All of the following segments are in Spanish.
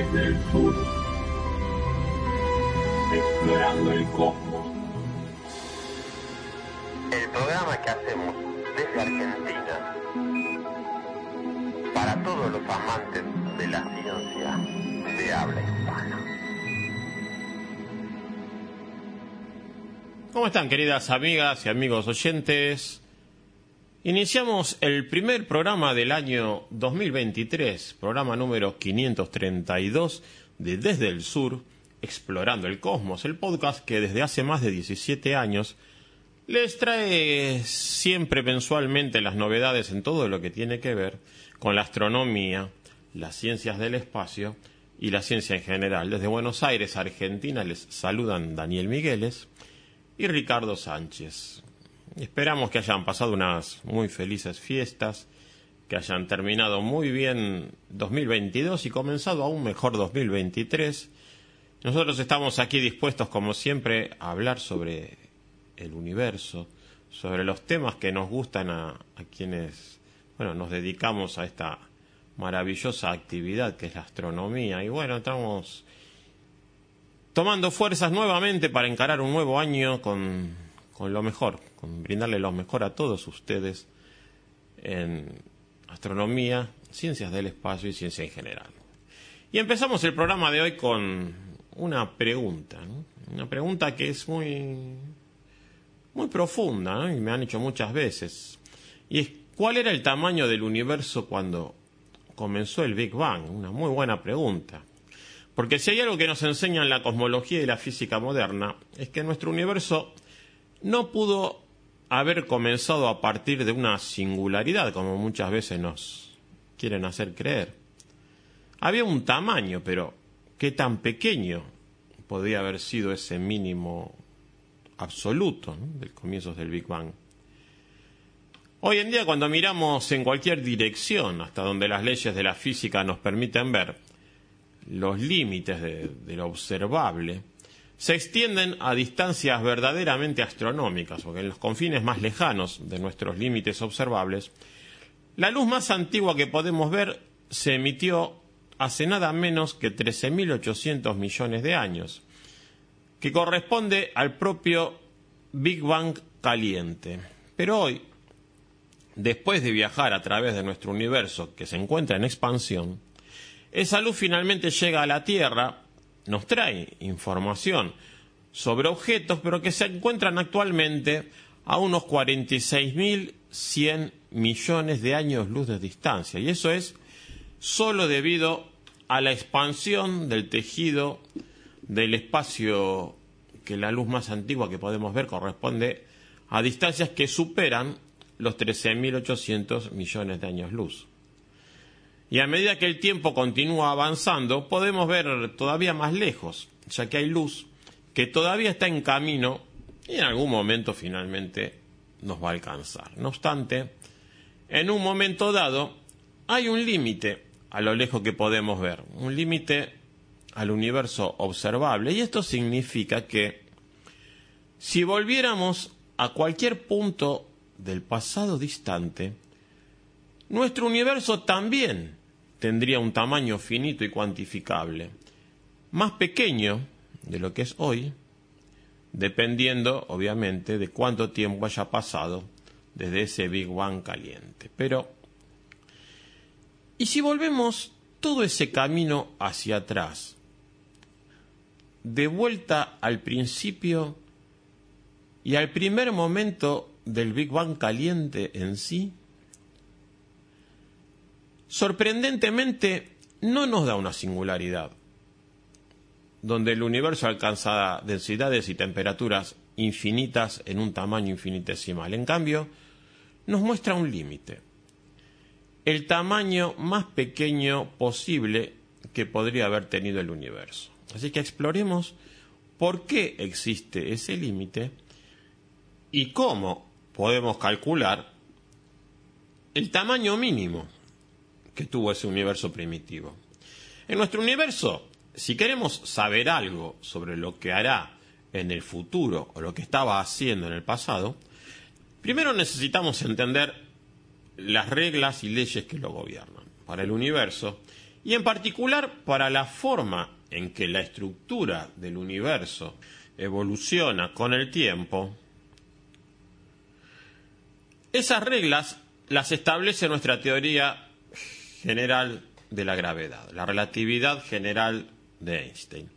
desde el sur, explorando el cosmos. El programa que hacemos desde Argentina para todos los amantes de la ciencia de habla hispana. ¿Cómo están queridas amigas y amigos oyentes? Iniciamos el primer programa del año 2023, programa número 532 de Desde el Sur, Explorando el Cosmos, el podcast que desde hace más de 17 años les trae siempre mensualmente las novedades en todo lo que tiene que ver con la astronomía, las ciencias del espacio y la ciencia en general. Desde Buenos Aires, Argentina, les saludan Daniel Migueles y Ricardo Sánchez. Esperamos que hayan pasado unas muy felices fiestas, que hayan terminado muy bien 2022 y comenzado aún mejor 2023. Nosotros estamos aquí dispuestos, como siempre, a hablar sobre el universo, sobre los temas que nos gustan a, quienes, bueno, nos dedicamos a esta maravillosa actividad que es la astronomía. Y bueno, estamos tomando fuerzas nuevamente para encarar un nuevo año con, con lo mejor, con brindarle lo mejor a todos ustedes en astronomía, ciencias del espacio y ciencia en general. Y empezamos el programa de hoy con una pregunta, una pregunta que es muy, muy profunda y me han hecho muchas veces. Y es, ¿cuál era el tamaño del universo cuando comenzó el Big Bang? Una muy buena pregunta. Porque si hay algo que nos enseñan la cosmología y la física moderna, es que nuestro universo no pudo haber comenzado a partir de una singularidad, como muchas veces nos quieren hacer creer. Había un tamaño, pero ¿qué tan pequeño podía haber sido ese mínimo absoluto ¿no? del comienzo del Big Bang? Hoy en día, cuando miramos en cualquier dirección, hasta donde las leyes de la física nos permiten ver, los límites de lo observable, se extienden a distancias verdaderamente astronómicas, porque en los confines más lejanos de nuestros límites observables, la luz más antigua que podemos ver se emitió hace nada menos que 13.800 millones de años, que corresponde al propio Big Bang caliente. Pero hoy, después de viajar a través de nuestro universo que se encuentra en expansión, esa luz finalmente llega a la Tierra nos trae información sobre objetos, pero que se encuentran actualmente a unos 46.100 millones de años luz de distancia. Y eso es solo debido a la expansión del tejido del espacio que la luz más antigua que podemos ver corresponde a distancias que superan los 13.800 millones de años luz. Y a medida que el tiempo continúa avanzando, podemos ver todavía más lejos, ya que hay luz que todavía está en camino y en algún momento finalmente nos va a alcanzar. No obstante, en un momento dado hay un límite a lo lejos que podemos ver, un límite al universo observable. Y esto significa que si volviéramos a cualquier punto del pasado distante, nuestro universo también tendría un tamaño finito y cuantificable, más pequeño de lo que es hoy, dependiendo obviamente de cuánto tiempo haya pasado desde ese Big Bang caliente. Pero, ¿y si volvemos todo ese camino hacia atrás, de vuelta al principio y al primer momento del Big Bang caliente en sí? Sorprendentemente no nos da una singularidad, donde el universo alcanza densidades y temperaturas infinitas en un tamaño infinitesimal. En cambio, nos muestra un límite, el tamaño más pequeño posible que podría haber tenido el universo. Así que exploremos por qué existe ese límite y cómo podemos calcular el tamaño mínimo que tuvo ese universo primitivo. En nuestro universo, si queremos saber algo sobre lo que hará en el futuro o lo que estaba haciendo en el pasado, primero necesitamos entender las reglas y leyes que lo gobiernan. Para el universo y en particular para la forma en que la estructura del universo evoluciona con el tiempo, esas reglas las establece nuestra teoría general de la gravedad, la relatividad general de Einstein.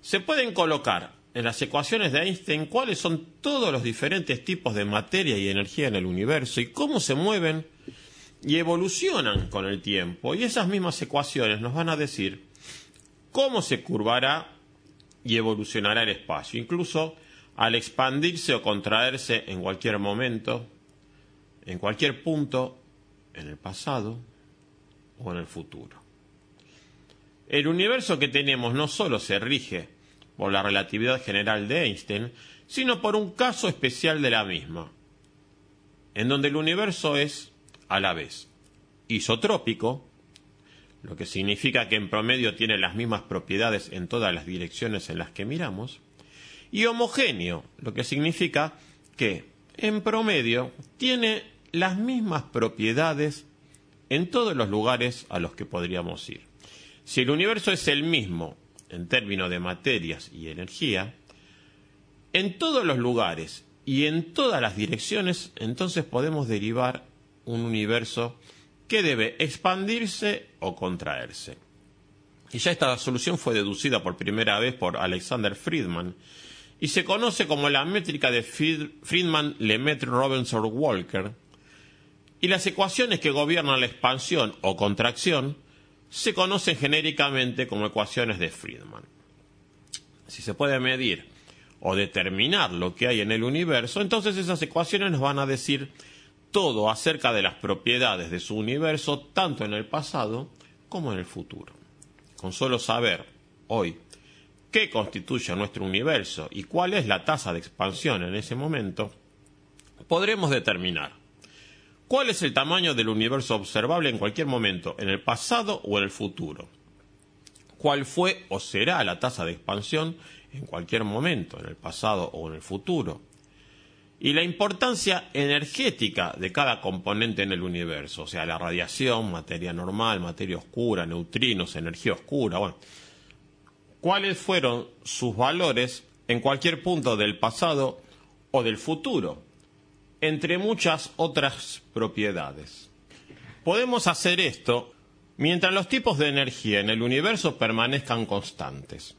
Se pueden colocar en las ecuaciones de Einstein cuáles son todos los diferentes tipos de materia y energía en el universo y cómo se mueven y evolucionan con el tiempo. Y esas mismas ecuaciones nos van a decir cómo se curvará y evolucionará el espacio, incluso al expandirse o contraerse en cualquier momento, en cualquier punto, en el pasado o en el futuro. El universo que tenemos no solo se rige por la relatividad general de Einstein, sino por un caso especial de la misma, en donde el universo es, a la vez, isotrópico, lo que significa que en promedio tiene las mismas propiedades en todas las direcciones en las que miramos, y homogéneo, lo que significa que en promedio tiene las mismas propiedades en todos los lugares a los que podríamos ir. Si el universo es el mismo en términos de materias y energía, en todos los lugares y en todas las direcciones, entonces podemos derivar un universo que debe expandirse o contraerse. Y ya esta solución fue deducida por primera vez por Alexander Friedman y se conoce como la métrica de Friedman-Lemaitre-Robinson-Walker. Y las ecuaciones que gobiernan la expansión o contracción se conocen genéricamente como ecuaciones de Friedman. Si se puede medir o determinar lo que hay en el universo, entonces esas ecuaciones nos van a decir todo acerca de las propiedades de su universo, tanto en el pasado como en el futuro. Con solo saber hoy qué constituye nuestro universo y cuál es la tasa de expansión en ese momento, podremos determinar cuál es el tamaño del universo observable en cualquier momento, en el pasado o en el futuro. Cuál fue o será la tasa de expansión en cualquier momento, en el pasado o en el futuro y la importancia energética de cada componente en el universo, o sea, la radiación, materia normal, materia oscura, neutrinos, energía oscura, bueno, cuáles fueron sus valores en cualquier punto del pasado o del futuro, entre muchas otras propiedades. Podemos hacer esto mientras los tipos de energía en el universo permanezcan constantes,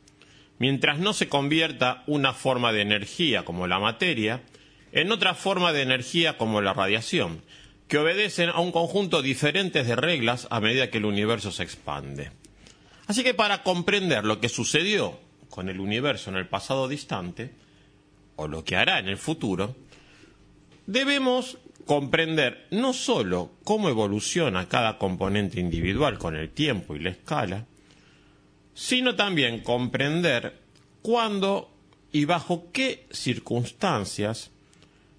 mientras no se convierta una forma de energía como la materia en otra forma de energía como la radiación, que obedecen a un conjunto diferente de reglas a medida que el universo se expande. Así que para comprender lo que sucedió con el universo en el pasado distante, o lo que hará en el futuro, debemos comprender no sólo cómo evoluciona cada componente individual con el tiempo y la escala, sino también comprender cuándo y bajo qué circunstancias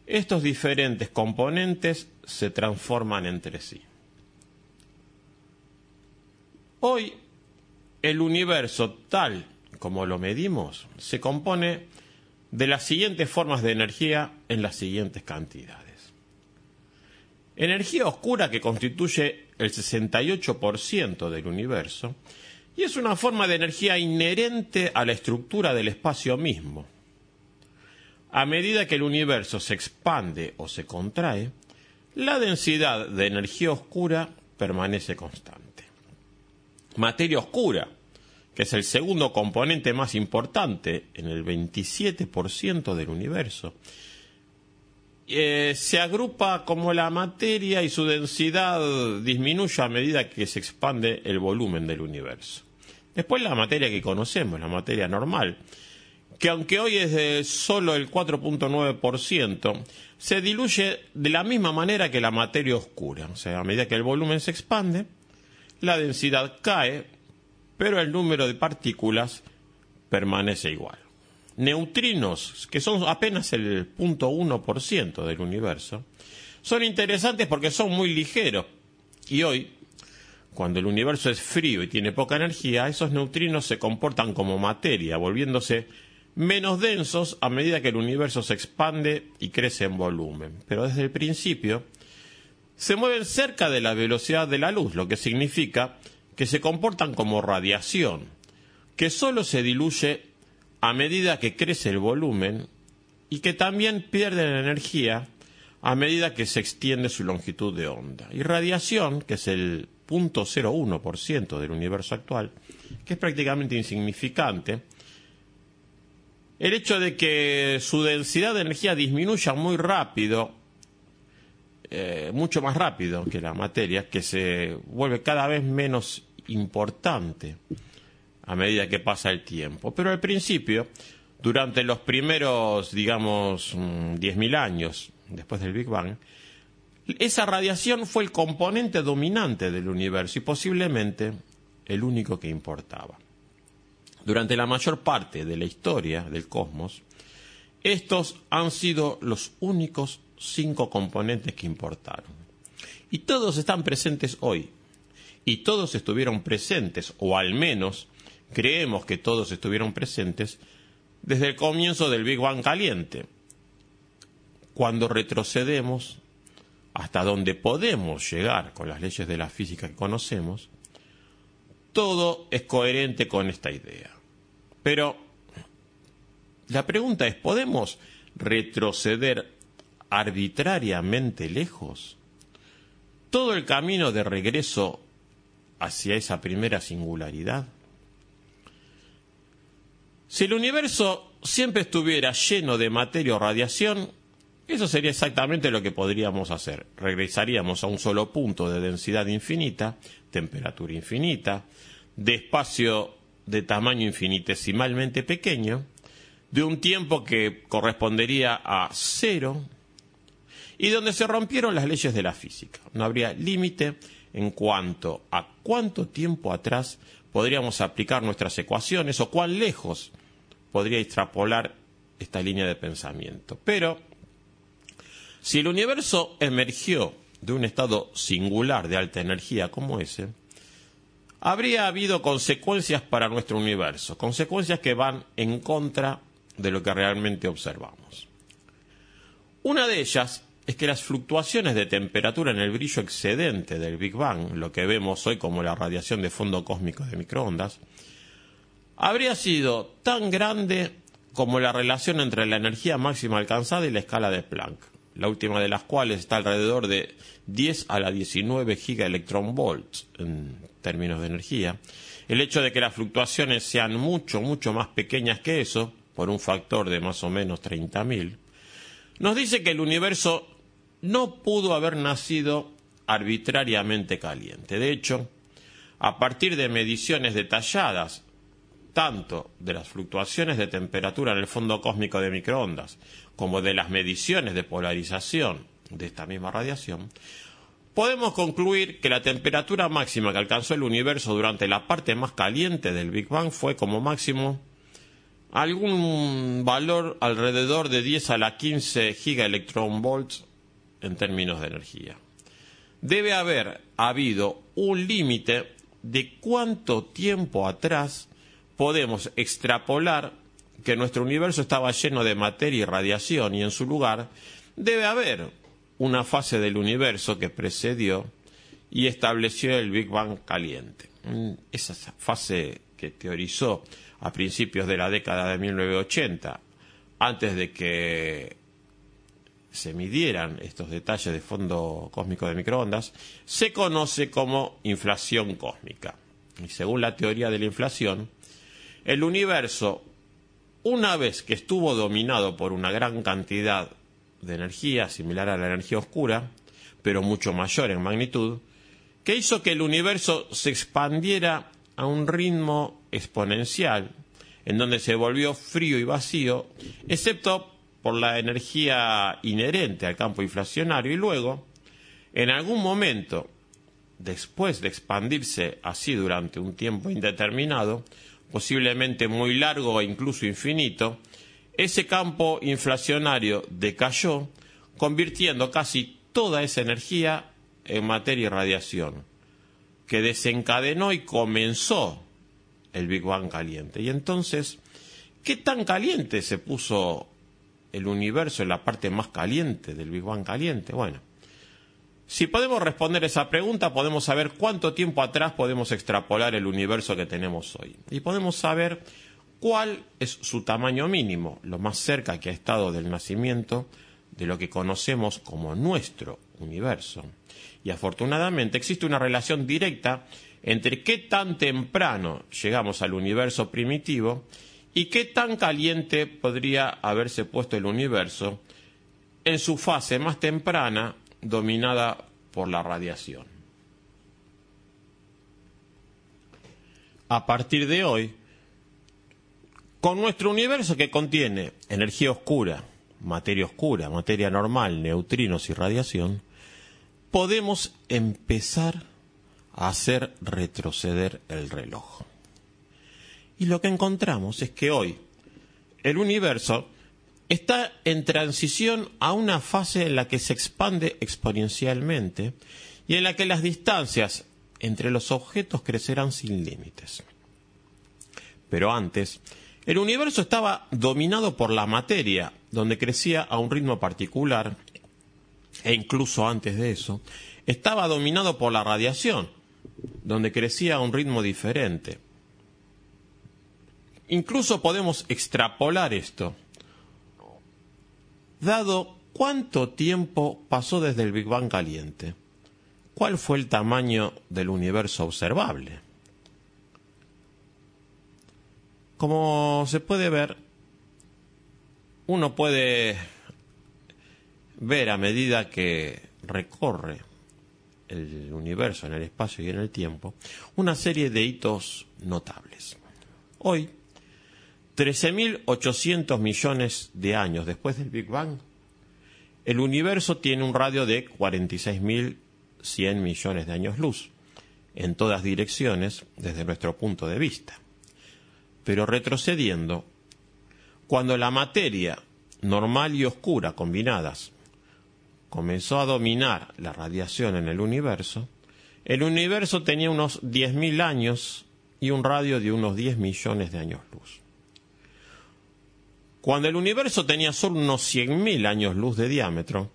estos diferentes componentes se transforman entre sí. Hoy, el universo tal como lo medimos se compone de las siguientes formas de energía en las siguientes cantidades. Energía oscura que constituye el 68% del universo y es una forma de energía inherente a la estructura del espacio mismo a medida que el universo se expande o se contrae, la densidad de energía oscura permanece constante. Materia oscura, que es el segundo componente más importante en el 27% del universo, eh, se agrupa como la materia y su densidad disminuye a medida que se expande el volumen del universo. Después la materia que conocemos, la materia normal, que aunque hoy es de solo el 4.9%, se diluye de la misma manera que la materia oscura. O sea, a medida que el volumen se expande, la densidad cae, pero el número de partículas permanece igual. Neutrinos, que son apenas el 0.1% del universo, son interesantes porque son muy ligeros. Y hoy, cuando el universo es frío y tiene poca energía, esos neutrinos se comportan como materia, volviéndose menos densos a medida que el universo se expande y crece en volumen. Pero desde el principio se mueven cerca de la velocidad de la luz, lo que significa que se comportan como radiación, que solo se diluye a medida que crece el volumen y que también pierden energía a medida que se extiende su longitud de onda. Y radiación, que es el 0.01% del universo actual, que es prácticamente insignificante, el hecho de que su densidad de energía disminuya muy rápido, eh, mucho más rápido que la materia, que se vuelve cada vez menos importante a medida que pasa el tiempo. Pero al principio, durante los primeros, digamos, 10.000 mm, años después del Big Bang, esa radiación fue el componente dominante del universo y posiblemente el único que importaba. Durante la mayor parte de la historia del cosmos, estos han sido los únicos cinco componentes que importaron. Y todos están presentes hoy. Y todos estuvieron presentes, o al menos creemos que todos estuvieron presentes, desde el comienzo del Big Bang caliente, cuando retrocedemos hasta donde podemos llegar con las leyes de la física que conocemos, todo es coherente con esta idea. Pero la pregunta es, ¿podemos retroceder arbitrariamente lejos? ¿Todo el camino de regreso hacia esa primera singularidad? Si el universo siempre estuviera lleno de materia o radiación, eso sería exactamente lo que podríamos hacer. Regresaríamos a un solo punto de densidad infinita, temperatura infinita, de espacio de tamaño infinitesimalmente pequeño, de un tiempo que correspondería a cero, y donde se rompieron las leyes de la física. No habría límite en cuanto a cuánto tiempo atrás podríamos aplicar nuestras ecuaciones o cuán lejos podría extrapolar esta línea de pensamiento. Pero si el universo emergió de un estado singular de alta energía como ese, habría habido consecuencias para nuestro universo, consecuencias que van en contra de lo que realmente observamos. Una de ellas es que las fluctuaciones de temperatura en el brillo excedente del Big Bang, lo que vemos hoy como la radiación de fondo cósmico de microondas, habría sido tan grande como la relación entre la energía máxima alcanzada y la escala de Planck la última de las cuales está alrededor de 10 a la 19 gigaelectronvolts en términos de energía, el hecho de que las fluctuaciones sean mucho, mucho más pequeñas que eso, por un factor de más o menos 30.000, nos dice que el universo no pudo haber nacido arbitrariamente caliente. De hecho, a partir de mediciones detalladas tanto de las fluctuaciones de temperatura en el fondo cósmico de microondas como de las mediciones de polarización de esta misma radiación, podemos concluir que la temperatura máxima que alcanzó el universo durante la parte más caliente del Big Bang fue como máximo algún valor alrededor de 10 a la 15 gigaelectronvolts en términos de energía. Debe haber habido un límite de cuánto tiempo atrás podemos extrapolar que nuestro universo estaba lleno de materia y radiación y en su lugar debe haber una fase del universo que precedió y estableció el Big Bang caliente. Mm, esa fase que teorizó a principios de la década de 1980, antes de que se midieran estos detalles de fondo cósmico de microondas, se conoce como inflación cósmica. Y según la teoría de la inflación, el universo, una vez que estuvo dominado por una gran cantidad de energía similar a la energía oscura, pero mucho mayor en magnitud, que hizo que el universo se expandiera a un ritmo exponencial, en donde se volvió frío y vacío, excepto por la energía inherente al campo inflacionario, y luego, en algún momento, después de expandirse así durante un tiempo indeterminado, posiblemente muy largo e incluso infinito, ese campo inflacionario decayó, convirtiendo casi toda esa energía en materia y radiación, que desencadenó y comenzó el Big Bang caliente. Y entonces, ¿qué tan caliente se puso el universo en la parte más caliente del Big Bang caliente? Bueno, Si podemos responder esa pregunta, podemos saber cuánto tiempo atrás podemos extrapolar el universo que tenemos hoy. Y podemos saber cuál es su tamaño mínimo, lo más cerca que ha estado del nacimiento de lo que conocemos como nuestro universo. Y afortunadamente existe una relación directa entre qué tan temprano llegamos al universo primitivo y qué tan caliente podría haberse puesto el universo en su fase más temprana dominada por la radiación. A partir de hoy, con nuestro universo que contiene energía oscura, materia oscura, materia normal, neutrinos y radiación, podemos empezar a hacer retroceder el reloj. Y lo que encontramos es que hoy el universo está en transición a una fase en la que se expande exponencialmente y en la que las distancias entre los objetos crecerán sin límites. Pero antes, el universo estaba dominado por la materia, donde crecía a un ritmo particular, e incluso antes de eso, estaba dominado por la radiación, donde crecía a un ritmo diferente. Incluso podemos extrapolar esto Dado cuánto tiempo pasó desde el Big Bang caliente, ¿cuál fue el tamaño del universo observable? Como se puede ver, uno puede ver a medida que recorre el universo en el espacio y en el tiempo una serie de hitos notables. Hoy 13.800 millones de años después del Big Bang, el universo tiene un radio de 46.100 millones de años luz, en todas direcciones desde nuestro punto de vista. Pero retrocediendo, cuando la materia normal y oscura combinadas comenzó a dominar la radiación en el universo, el universo tenía unos 10.000 años y un radio de unos 10 millones de años luz. Cuando el universo tenía solo unos 100.000 años luz de diámetro,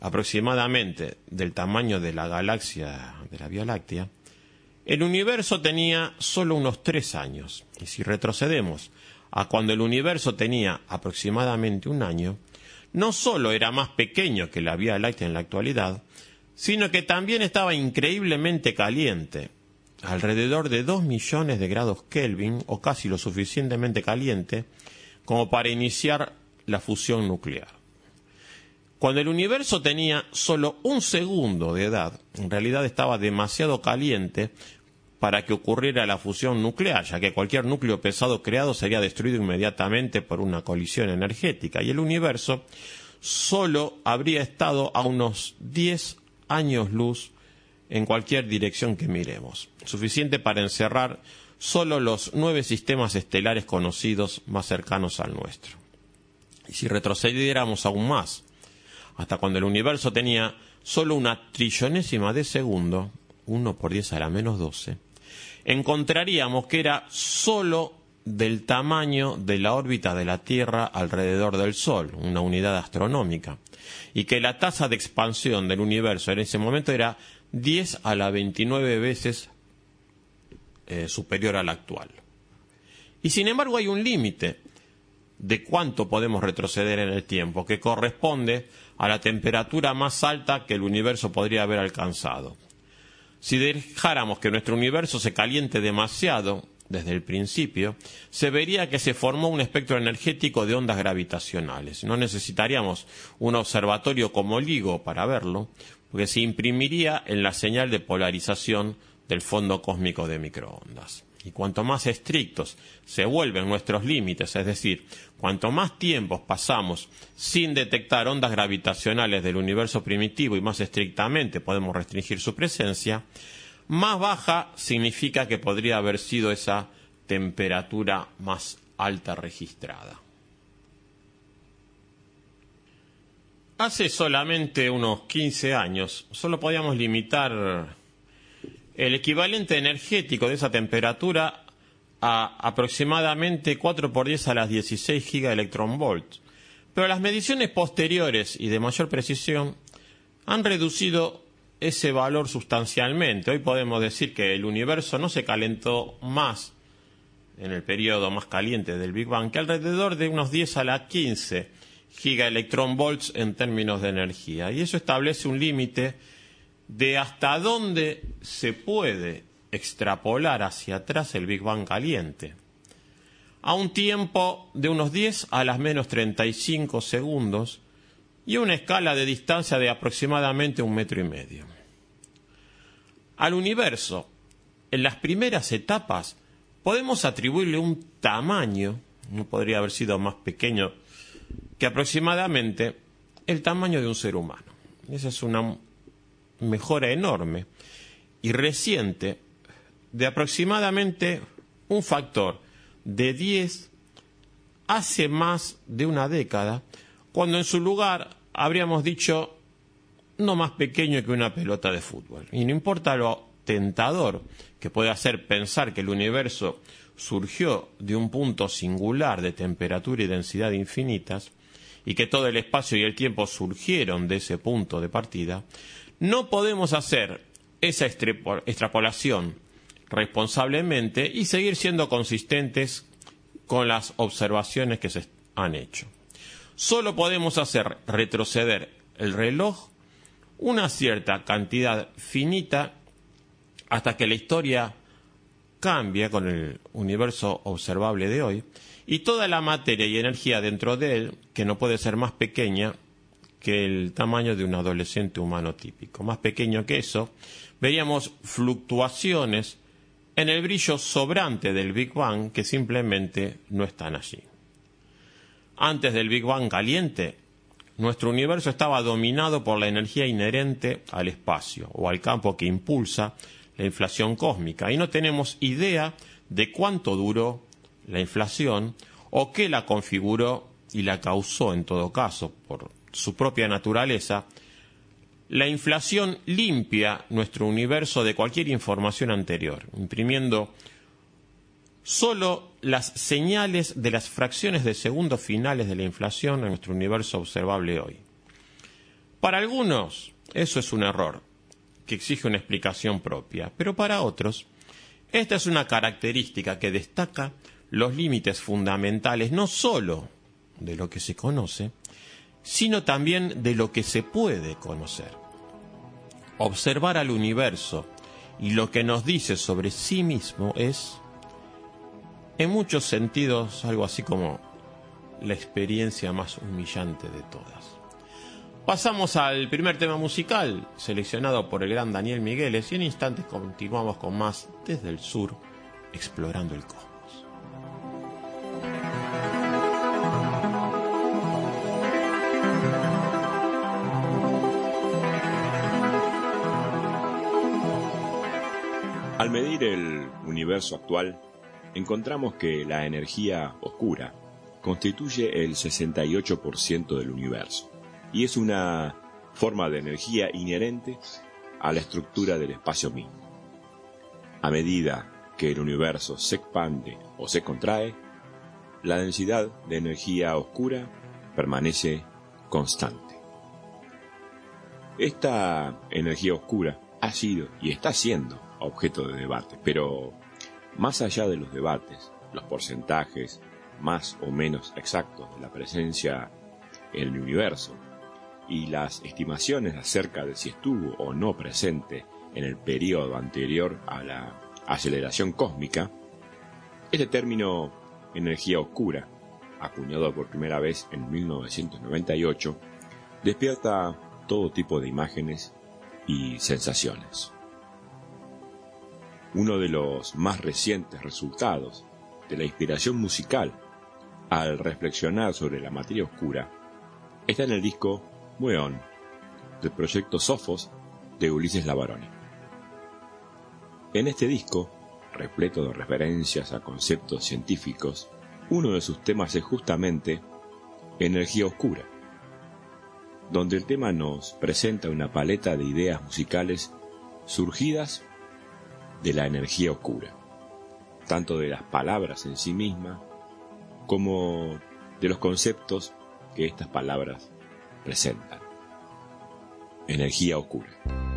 aproximadamente del tamaño de la galaxia de la Vía Láctea, el universo tenía solo unos 3 años. Y si retrocedemos a cuando el universo tenía aproximadamente un año, no solo era más pequeño que la Vía Láctea en la actualidad, sino que también estaba increíblemente caliente, alrededor de 2 millones de grados Kelvin, o casi lo suficientemente caliente, como para iniciar la fusión nuclear. Cuando el universo tenía solo un segundo de edad, en realidad estaba demasiado caliente para que ocurriera la fusión nuclear, ya que cualquier núcleo pesado creado sería destruido inmediatamente por una colisión energética, y el universo solo habría estado a unos 10 años luz en cualquier dirección que miremos, suficiente para encerrar solo los nueve sistemas estelares conocidos más cercanos al nuestro. Y si retrocediéramos aún más, hasta cuando el universo tenía solo una trillonésima de segundo, 1 por 10 a la menos 12, encontraríamos que era solo del tamaño de la órbita de la Tierra alrededor del Sol, una unidad astronómica, y que la tasa de expansión del universo en ese momento era 10 a la 29 veces eh, superior al actual. Y sin embargo hay un límite de cuánto podemos retroceder en el tiempo, que corresponde a la temperatura más alta que el universo podría haber alcanzado. Si dejáramos que nuestro universo se caliente demasiado desde el principio, se vería que se formó un espectro energético de ondas gravitacionales. No necesitaríamos un observatorio como LIGO para verlo, porque se imprimiría en la señal de polarización del fondo cósmico de microondas. Y cuanto más estrictos se vuelven nuestros límites, es decir, cuanto más tiempos pasamos sin detectar ondas gravitacionales del universo primitivo y más estrictamente podemos restringir su presencia, más baja significa que podría haber sido esa temperatura más alta registrada. Hace solamente unos 15 años solo podíamos limitar el equivalente energético de esa temperatura a aproximadamente 4 por 10 a las 16 gigaelectronvolts. Pero las mediciones posteriores y de mayor precisión han reducido ese valor sustancialmente. Hoy podemos decir que el universo no se calentó más en el periodo más caliente del Big Bang que alrededor de unos 10 a la 15 gigaelectronvolts en términos de energía. Y eso establece un límite de hasta dónde se puede extrapolar hacia atrás el Big Bang caliente. A un tiempo de unos 10 a las menos 35 segundos y una escala de distancia de aproximadamente un metro y medio. Al universo, en las primeras etapas, podemos atribuirle un tamaño, no podría haber sido más pequeño que aproximadamente el tamaño de un ser humano. Esa es una mejora enorme y reciente de aproximadamente un factor de 10 hace más de una década, cuando en su lugar habríamos dicho no más pequeño que una pelota de fútbol. Y no importa lo tentador que puede hacer pensar que el universo surgió de un punto singular de temperatura y densidad infinitas, y que todo el espacio y el tiempo surgieron de ese punto de partida, no podemos hacer esa extrapolación responsablemente y seguir siendo consistentes con las observaciones que se han hecho. Solo podemos hacer retroceder el reloj una cierta cantidad finita hasta que la historia cambie con el universo observable de hoy y toda la materia y energía dentro de él, que no puede ser más pequeña que el tamaño de un adolescente humano típico. Más pequeño que eso, veríamos fluctuaciones en el brillo sobrante del Big Bang que simplemente no están allí. Antes del Big Bang caliente, nuestro universo estaba dominado por la energía inherente al espacio o al campo que impulsa la inflación cósmica y no tenemos idea de cuánto duró la inflación o qué la configuró y la causó en todo caso por su propia naturaleza la inflación limpia nuestro universo de cualquier información anterior, imprimiendo solo las señales de las fracciones de segundo finales de la inflación en nuestro universo observable hoy. Para algunos eso es un error, que exige una explicación propia, pero para otros esta es una característica que destaca los límites fundamentales no sólo de lo que se conoce, sino también de lo que se puede conocer. Observar al universo y lo que nos dice sobre sí mismo es, en muchos sentidos, algo así como la experiencia más humillante de todas. Pasamos al primer tema musical, seleccionado por el gran Daniel Migueles, y en instantes continuamos con más desde el sur, explorando el cosmos. Al medir el universo actual, encontramos que la energía oscura constituye el 68% del universo y es una forma de energía inherente a la estructura del espacio mismo. A medida que el universo se expande o se contrae, la densidad de energía oscura permanece constante. Esta energía oscura ha sido y está siendo objeto de debate, pero más allá de los debates, los porcentajes más o menos exactos de la presencia en el universo y las estimaciones acerca de si estuvo o no presente en el periodo anterior a la aceleración cósmica, este término energía oscura, acuñado por primera vez en 1998, despierta todo tipo de imágenes y sensaciones. Uno de los más recientes resultados de la inspiración musical al reflexionar sobre la materia oscura está en el disco Mueón del proyecto Sofos de Ulises Lavaroni. En este disco, repleto de referencias a conceptos científicos, uno de sus temas es justamente Energía Oscura, donde el tema nos presenta una paleta de ideas musicales surgidas de la energía oscura, tanto de las palabras en sí mismas como de los conceptos que estas palabras presentan. energía oscura.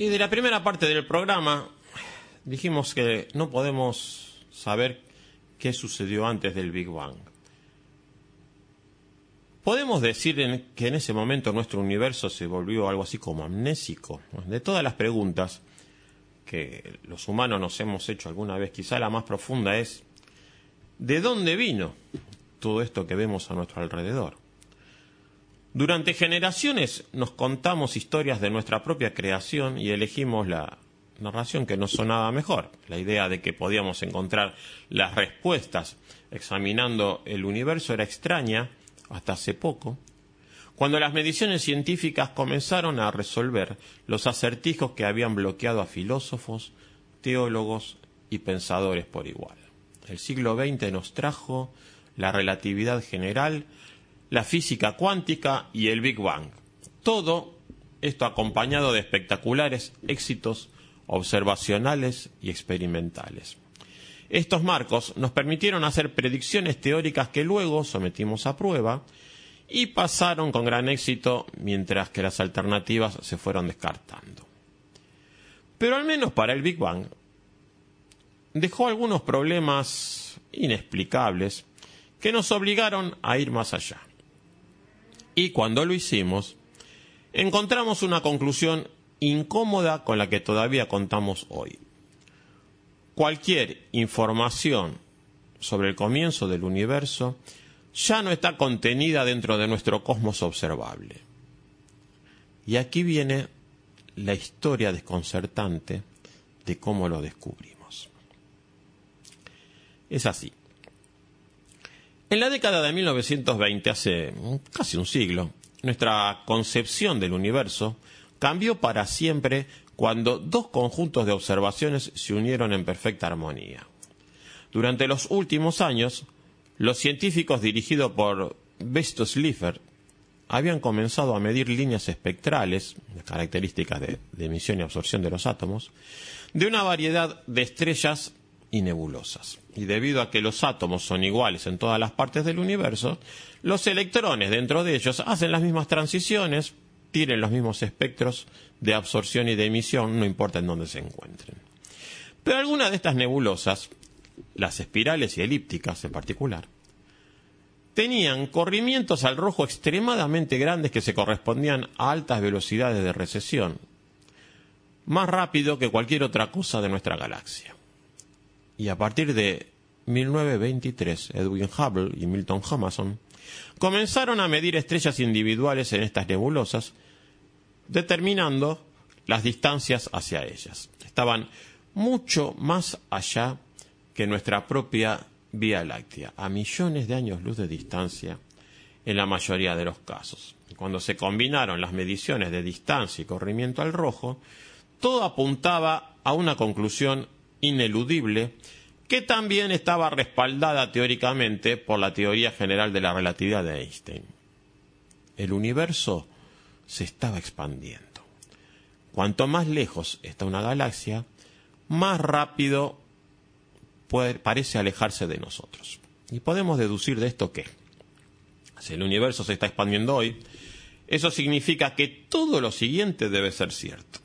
Y de la primera parte del programa dijimos que no podemos saber qué sucedió antes del Big Bang. Podemos decir que en ese momento nuestro universo se volvió algo así como amnésico. De todas las preguntas que los humanos nos hemos hecho alguna vez, quizá la más profunda es, ¿de dónde vino todo esto que vemos a nuestro alrededor? Durante generaciones nos contamos historias de nuestra propia creación y elegimos la narración que nos sonaba mejor. La idea de que podíamos encontrar las respuestas examinando el universo era extraña hasta hace poco, cuando las mediciones científicas comenzaron a resolver los acertijos que habían bloqueado a filósofos, teólogos y pensadores por igual. El siglo XX nos trajo la relatividad general, la física cuántica y el Big Bang. Todo esto acompañado de espectaculares éxitos observacionales y experimentales. Estos marcos nos permitieron hacer predicciones teóricas que luego sometimos a prueba y pasaron con gran éxito mientras que las alternativas se fueron descartando. Pero al menos para el Big Bang dejó algunos problemas inexplicables que nos obligaron a ir más allá. Y cuando lo hicimos, encontramos una conclusión incómoda con la que todavía contamos hoy. Cualquier información sobre el comienzo del universo ya no está contenida dentro de nuestro cosmos observable. Y aquí viene la historia desconcertante de cómo lo descubrimos. Es así. En la década de 1920, hace casi un siglo, nuestra concepción del universo cambió para siempre cuando dos conjuntos de observaciones se unieron en perfecta armonía. Durante los últimos años, los científicos dirigidos por Bestos Liefert habían comenzado a medir líneas espectrales, características de emisión y absorción de los átomos, de una variedad de estrellas y nebulosas. Y debido a que los átomos son iguales en todas las partes del universo, los electrones dentro de ellos hacen las mismas transiciones, tienen los mismos espectros de absorción y de emisión, no importa en dónde se encuentren. Pero algunas de estas nebulosas, las espirales y elípticas en particular, tenían corrimientos al rojo extremadamente grandes que se correspondían a altas velocidades de recesión, más rápido que cualquier otra cosa de nuestra galaxia. Y a partir de 1923, Edwin Hubble y Milton Hamason comenzaron a medir estrellas individuales en estas nebulosas, determinando las distancias hacia ellas. Estaban mucho más allá que nuestra propia Vía Láctea, a millones de años luz de distancia en la mayoría de los casos. Cuando se combinaron las mediciones de distancia y corrimiento al rojo, todo apuntaba a una conclusión ineludible que también estaba respaldada teóricamente por la teoría general de la relatividad de Einstein. El universo se estaba expandiendo. Cuanto más lejos está una galaxia, más rápido parece alejarse de nosotros. Y podemos deducir de esto que, si el universo se está expandiendo hoy, eso significa que todo lo siguiente debe ser cierto.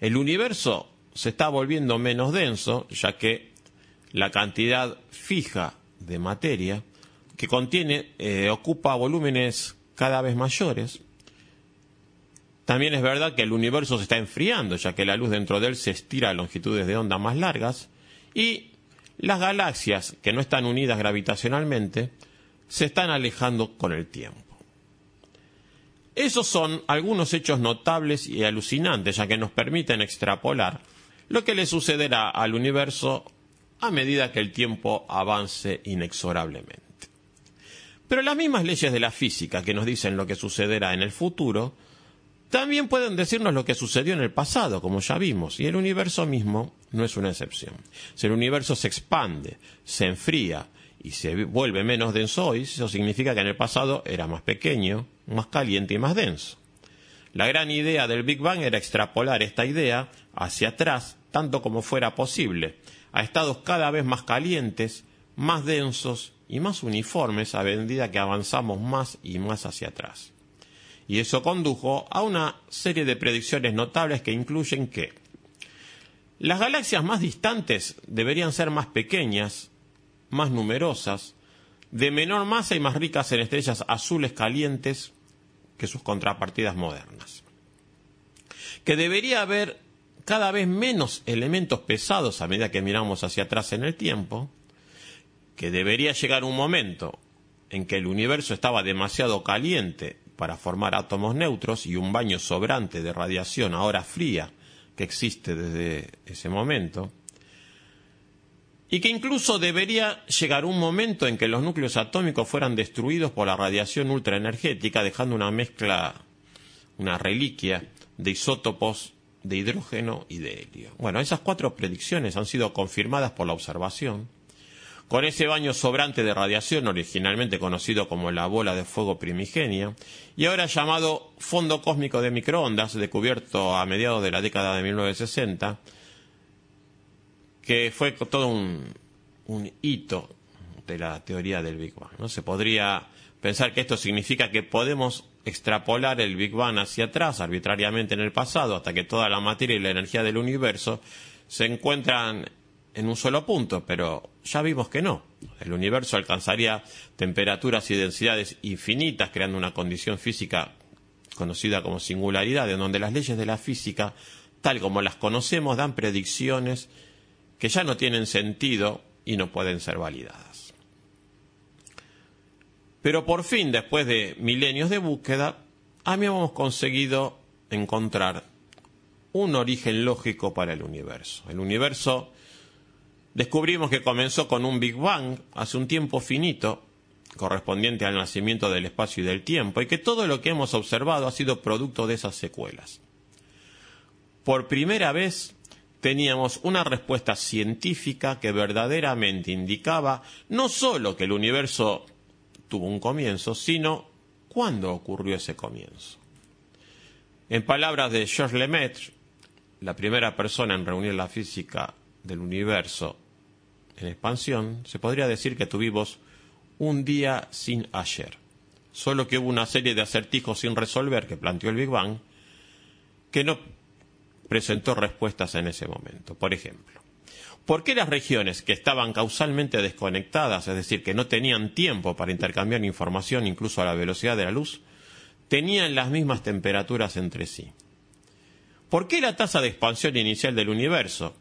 El universo se está volviendo menos denso, ya que la cantidad fija de materia que contiene eh, ocupa volúmenes cada vez mayores. También es verdad que el universo se está enfriando, ya que la luz dentro de él se estira a longitudes de onda más largas, y las galaxias que no están unidas gravitacionalmente se están alejando con el tiempo. Esos son algunos hechos notables y alucinantes, ya que nos permiten extrapolar lo que le sucederá al universo a medida que el tiempo avance inexorablemente. Pero las mismas leyes de la física que nos dicen lo que sucederá en el futuro, también pueden decirnos lo que sucedió en el pasado, como ya vimos, y el universo mismo no es una excepción. Si el universo se expande, se enfría y se vuelve menos denso hoy, eso significa que en el pasado era más pequeño, más caliente y más denso. La gran idea del Big Bang era extrapolar esta idea hacia atrás tanto como fuera posible, a estados cada vez más calientes, más densos y más uniformes a medida que avanzamos más y más hacia atrás. Y eso condujo a una serie de predicciones notables que incluyen que las galaxias más distantes deberían ser más pequeñas, más numerosas, de menor masa y más ricas en estrellas azules calientes que sus contrapartidas modernas. Que debería haber cada vez menos elementos pesados a medida que miramos hacia atrás en el tiempo, que debería llegar un momento en que el universo estaba demasiado caliente para formar átomos neutros y un baño sobrante de radiación ahora fría que existe desde ese momento, y que incluso debería llegar un momento en que los núcleos atómicos fueran destruidos por la radiación ultraenergética, dejando una mezcla, una reliquia de isótopos de hidrógeno y de helio. Bueno, esas cuatro predicciones han sido confirmadas por la observación, con ese baño sobrante de radiación originalmente conocido como la bola de fuego primigenia y ahora llamado fondo cósmico de microondas, descubierto a mediados de la década de 1960, que fue todo un, un hito de la teoría del Big Bang. ¿no? Se podría pensar que esto significa que podemos extrapolar el Big Bang hacia atrás arbitrariamente en el pasado hasta que toda la materia y la energía del universo se encuentran en un solo punto, pero ya vimos que no. El universo alcanzaría temperaturas y densidades infinitas, creando una condición física conocida como singularidad, en donde las leyes de la física, tal como las conocemos, dan predicciones que ya no tienen sentido y no pueden ser validadas. Pero por fin, después de milenios de búsqueda, habíamos conseguido encontrar un origen lógico para el universo. El universo descubrimos que comenzó con un Big Bang hace un tiempo finito, correspondiente al nacimiento del espacio y del tiempo, y que todo lo que hemos observado ha sido producto de esas secuelas. Por primera vez teníamos una respuesta científica que verdaderamente indicaba no sólo que el universo tuvo un comienzo, sino cuándo ocurrió ese comienzo. En palabras de Georges Lemaitre, la primera persona en reunir la física del universo en expansión, se podría decir que tuvimos un día sin ayer. Solo que hubo una serie de acertijos sin resolver que planteó el Big Bang que no presentó respuestas en ese momento. Por ejemplo, ¿por qué las regiones que estaban causalmente desconectadas, es decir, que no tenían tiempo para intercambiar información incluso a la velocidad de la luz, tenían las mismas temperaturas entre sí? ¿Por qué la tasa de expansión inicial del universo,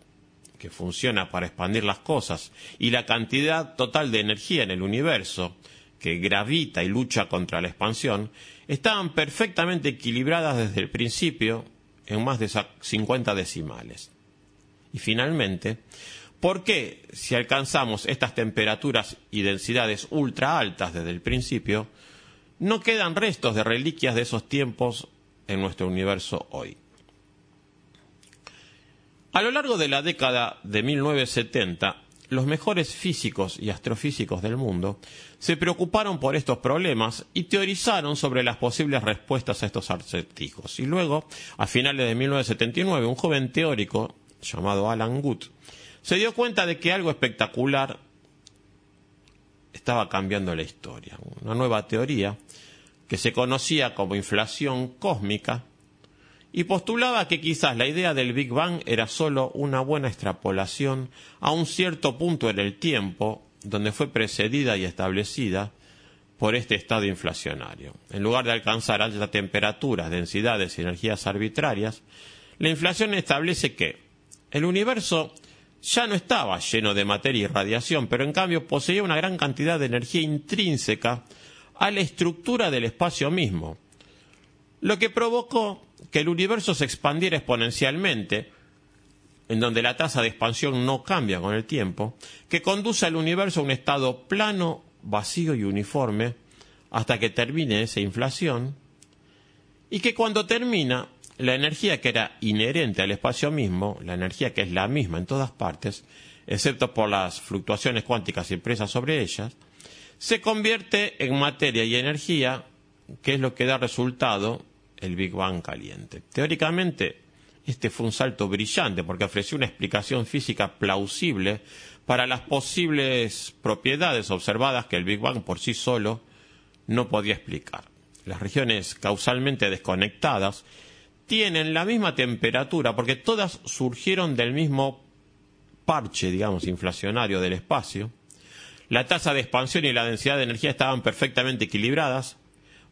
que funciona para expandir las cosas, y la cantidad total de energía en el universo, que gravita y lucha contra la expansión, estaban perfectamente equilibradas desde el principio en más de 50 decimales. Y finalmente, ¿por qué si alcanzamos estas temperaturas y densidades ultra altas desde el principio, no quedan restos de reliquias de esos tiempos en nuestro universo hoy? A lo largo de la década de 1970, los mejores físicos y astrofísicos del mundo se preocuparon por estos problemas y teorizaron sobre las posibles respuestas a estos acertijos. Y luego, a finales de 1979, un joven teórico llamado Alan Guth se dio cuenta de que algo espectacular estaba cambiando la historia. Una nueva teoría que se conocía como inflación cósmica y postulaba que quizás la idea del Big Bang era sólo una buena extrapolación a un cierto punto en el tiempo donde fue precedida y establecida por este estado inflacionario. En lugar de alcanzar altas temperaturas, densidades y energías arbitrarias, la inflación establece que el universo ya no estaba lleno de materia y radiación, pero en cambio poseía una gran cantidad de energía intrínseca a la estructura del espacio mismo, lo que provocó que el universo se expandiera exponencialmente, en donde la tasa de expansión no cambia con el tiempo, que conduce al universo a un estado plano, vacío y uniforme, hasta que termine esa inflación, y que cuando termina, la energía que era inherente al espacio mismo, la energía que es la misma en todas partes, excepto por las fluctuaciones cuánticas impresas sobre ellas, se convierte en materia y energía, que es lo que da resultado el Big Bang caliente. Teóricamente, este fue un salto brillante porque ofreció una explicación física plausible para las posibles propiedades observadas que el Big Bang por sí solo no podía explicar. las regiones causalmente desconectadas, tienen la misma temperatura porque todas surgieron del mismo parche, digamos, inflacionario del espacio. La tasa de expansión y la densidad de energía estaban perfectamente equilibradas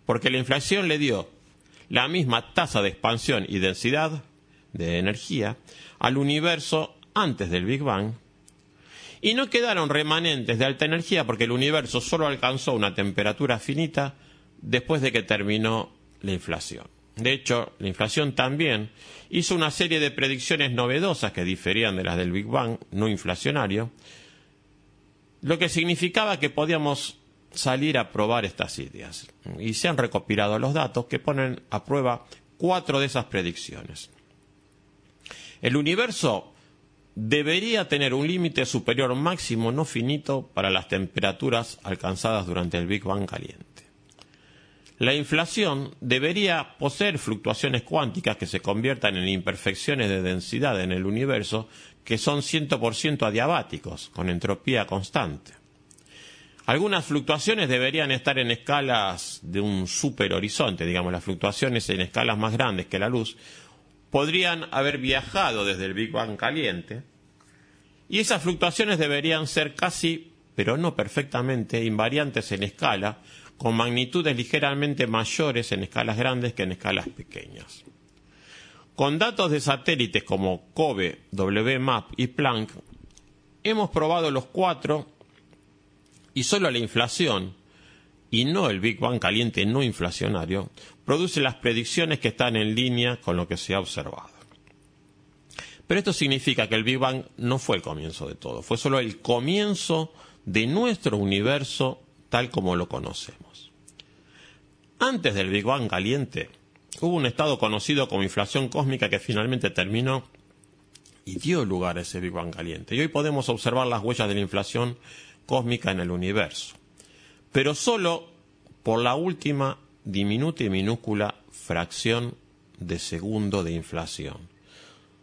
porque la inflación le dio la misma tasa de expansión y densidad de energía al universo antes del Big Bang y no quedaron remanentes de alta energía porque el universo solo alcanzó una temperatura finita después de que terminó la inflación. De hecho, la inflación también hizo una serie de predicciones novedosas que diferían de las del Big Bang no inflacionario, lo que significaba que podíamos salir a probar estas ideas. Y se han recopilado los datos que ponen a prueba cuatro de esas predicciones. El universo debería tener un límite superior máximo no finito para las temperaturas alcanzadas durante el Big Bang caliente. La inflación debería poseer fluctuaciones cuánticas que se conviertan en imperfecciones de densidad en el universo que son 100% adiabáticos, con entropía constante. Algunas fluctuaciones deberían estar en escalas de un superhorizonte, digamos, las fluctuaciones en escalas más grandes que la luz, podrían haber viajado desde el Big Bang caliente, y esas fluctuaciones deberían ser casi, pero no perfectamente, invariantes en escala, con magnitudes ligeramente mayores en escalas grandes que en escalas pequeñas. Con datos de satélites como COBE, WMAP y Planck, hemos probado los cuatro y solo la inflación, y no el Big Bang caliente no inflacionario, produce las predicciones que están en línea con lo que se ha observado. Pero esto significa que el Big Bang no fue el comienzo de todo, fue solo el comienzo de nuestro universo tal como lo conocemos. Antes del Big Bang caliente, hubo un estado conocido como inflación cósmica que finalmente terminó y dio lugar a ese Big Bang caliente. Y hoy podemos observar las huellas de la inflación cósmica en el universo, pero solo por la última diminuta y minúscula fracción de segundo de inflación.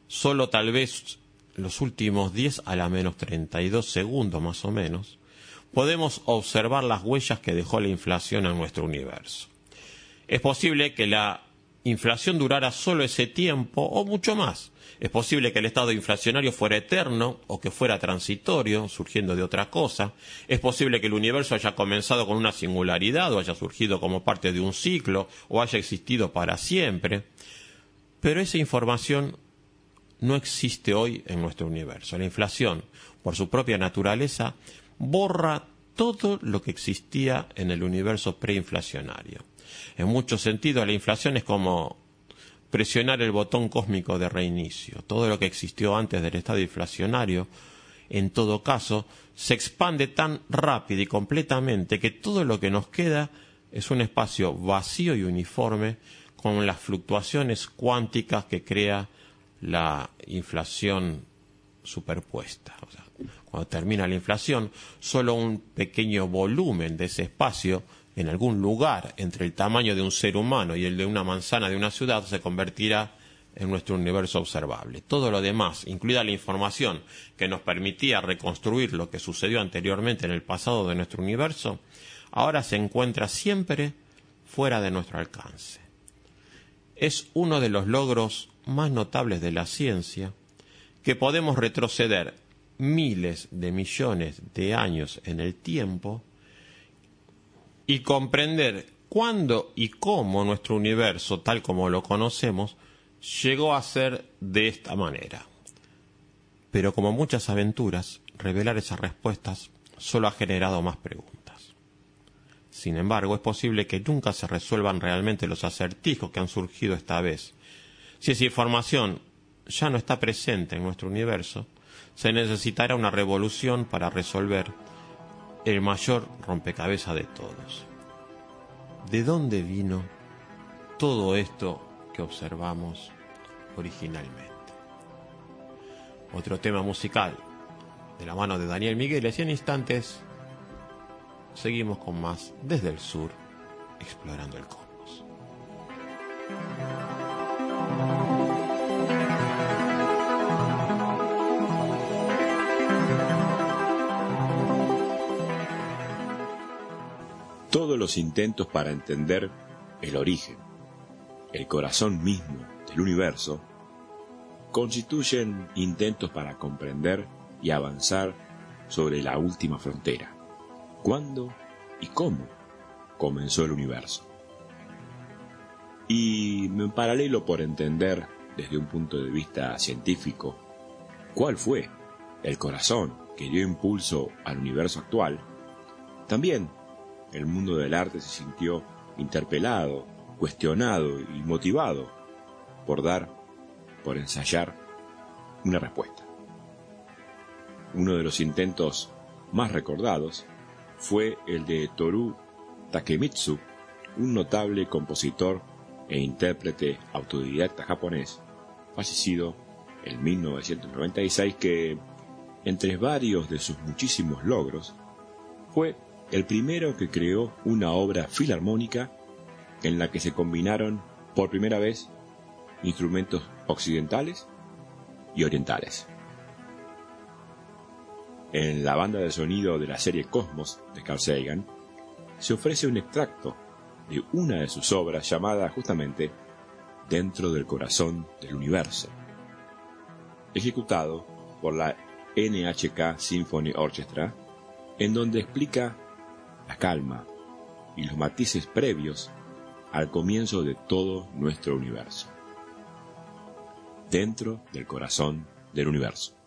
Solo tal vez los últimos 10 a la menos 32 segundos más o menos podemos observar las huellas que dejó la inflación en nuestro universo. Es posible que la inflación durara solo ese tiempo o mucho más. Es posible que el estado inflacionario fuera eterno o que fuera transitorio, surgiendo de otra cosa. Es posible que el universo haya comenzado con una singularidad o haya surgido como parte de un ciclo o haya existido para siempre. Pero esa información no existe hoy en nuestro universo. La inflación, por su propia naturaleza, borra todo lo que existía en el universo preinflacionario. En muchos sentidos, la inflación es como presionar el botón cósmico de reinicio. Todo lo que existió antes del estado inflacionario, en todo caso, se expande tan rápido y completamente que todo lo que nos queda es un espacio vacío y uniforme con las fluctuaciones cuánticas que crea la inflación superpuesta. cuando termina la inflación, solo un pequeño volumen de ese espacio en algún lugar entre el tamaño de un ser humano y el de una manzana de una ciudad se convertirá en nuestro universo observable. Todo lo demás, incluida la información que nos permitía reconstruir lo que sucedió anteriormente en el pasado de nuestro universo, ahora se encuentra siempre fuera de nuestro alcance. Es uno de los logros más notables de la ciencia que podemos retroceder miles de millones de años en el tiempo y comprender cuándo y cómo nuestro universo, tal como lo conocemos, llegó a ser de esta manera. Pero como muchas aventuras, revelar esas respuestas solo ha generado más preguntas. Sin embargo, es posible que nunca se resuelvan realmente los acertijos que han surgido esta vez. Si esa información ya no está presente en nuestro universo, se necesitará una revolución para resolver el mayor rompecabezas de todos. ¿De dónde vino todo esto que observamos originalmente? Otro tema musical de la mano de Daniel Miguel y en instantes seguimos con más desde el sur explorando el cosmos. Todos los intentos para entender el origen, el corazón mismo del universo, constituyen intentos para comprender y avanzar sobre la última frontera. ¿Cuándo y cómo comenzó el universo? Y en paralelo por entender desde un punto de vista científico cuál fue el corazón que dio impulso al universo actual, también el mundo del arte se sintió interpelado, cuestionado y motivado por dar, por ensayar una respuesta. Uno de los intentos más recordados fue el de Toru Takemitsu, un notable compositor e intérprete autodidacta japonés, fallecido en 1996 que, entre varios de sus muchísimos logros, fue el primero que creó una obra filarmónica en la que se combinaron por primera vez instrumentos occidentales y orientales. En la banda de sonido de la serie Cosmos de Carl Sagan se ofrece un extracto de una de sus obras llamada justamente Dentro del corazón del universo, ejecutado por la NHK Symphony Orchestra, en donde explica la calma y los matices previos al comienzo de todo nuestro universo. Dentro del corazón del universo.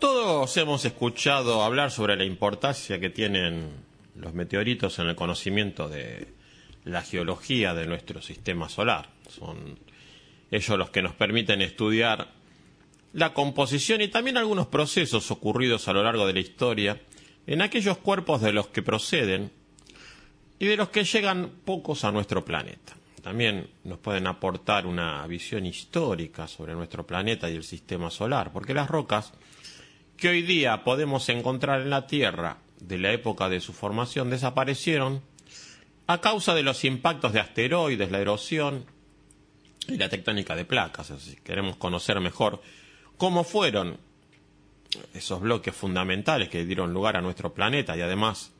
Todos hemos escuchado hablar sobre la importancia que tienen los meteoritos en el conocimiento de la geología de nuestro sistema solar. Son ellos los que nos permiten estudiar la composición y también algunos procesos ocurridos a lo largo de la historia en aquellos cuerpos de los que proceden y de los que llegan pocos a nuestro planeta. También nos pueden aportar una visión histórica sobre nuestro planeta y el sistema solar, porque las rocas que hoy día podemos encontrar en la Tierra de la época de su formación desaparecieron a causa de los impactos de asteroides, la erosión y la tectónica de placas. Si queremos conocer mejor cómo fueron esos bloques fundamentales que dieron lugar a nuestro planeta y además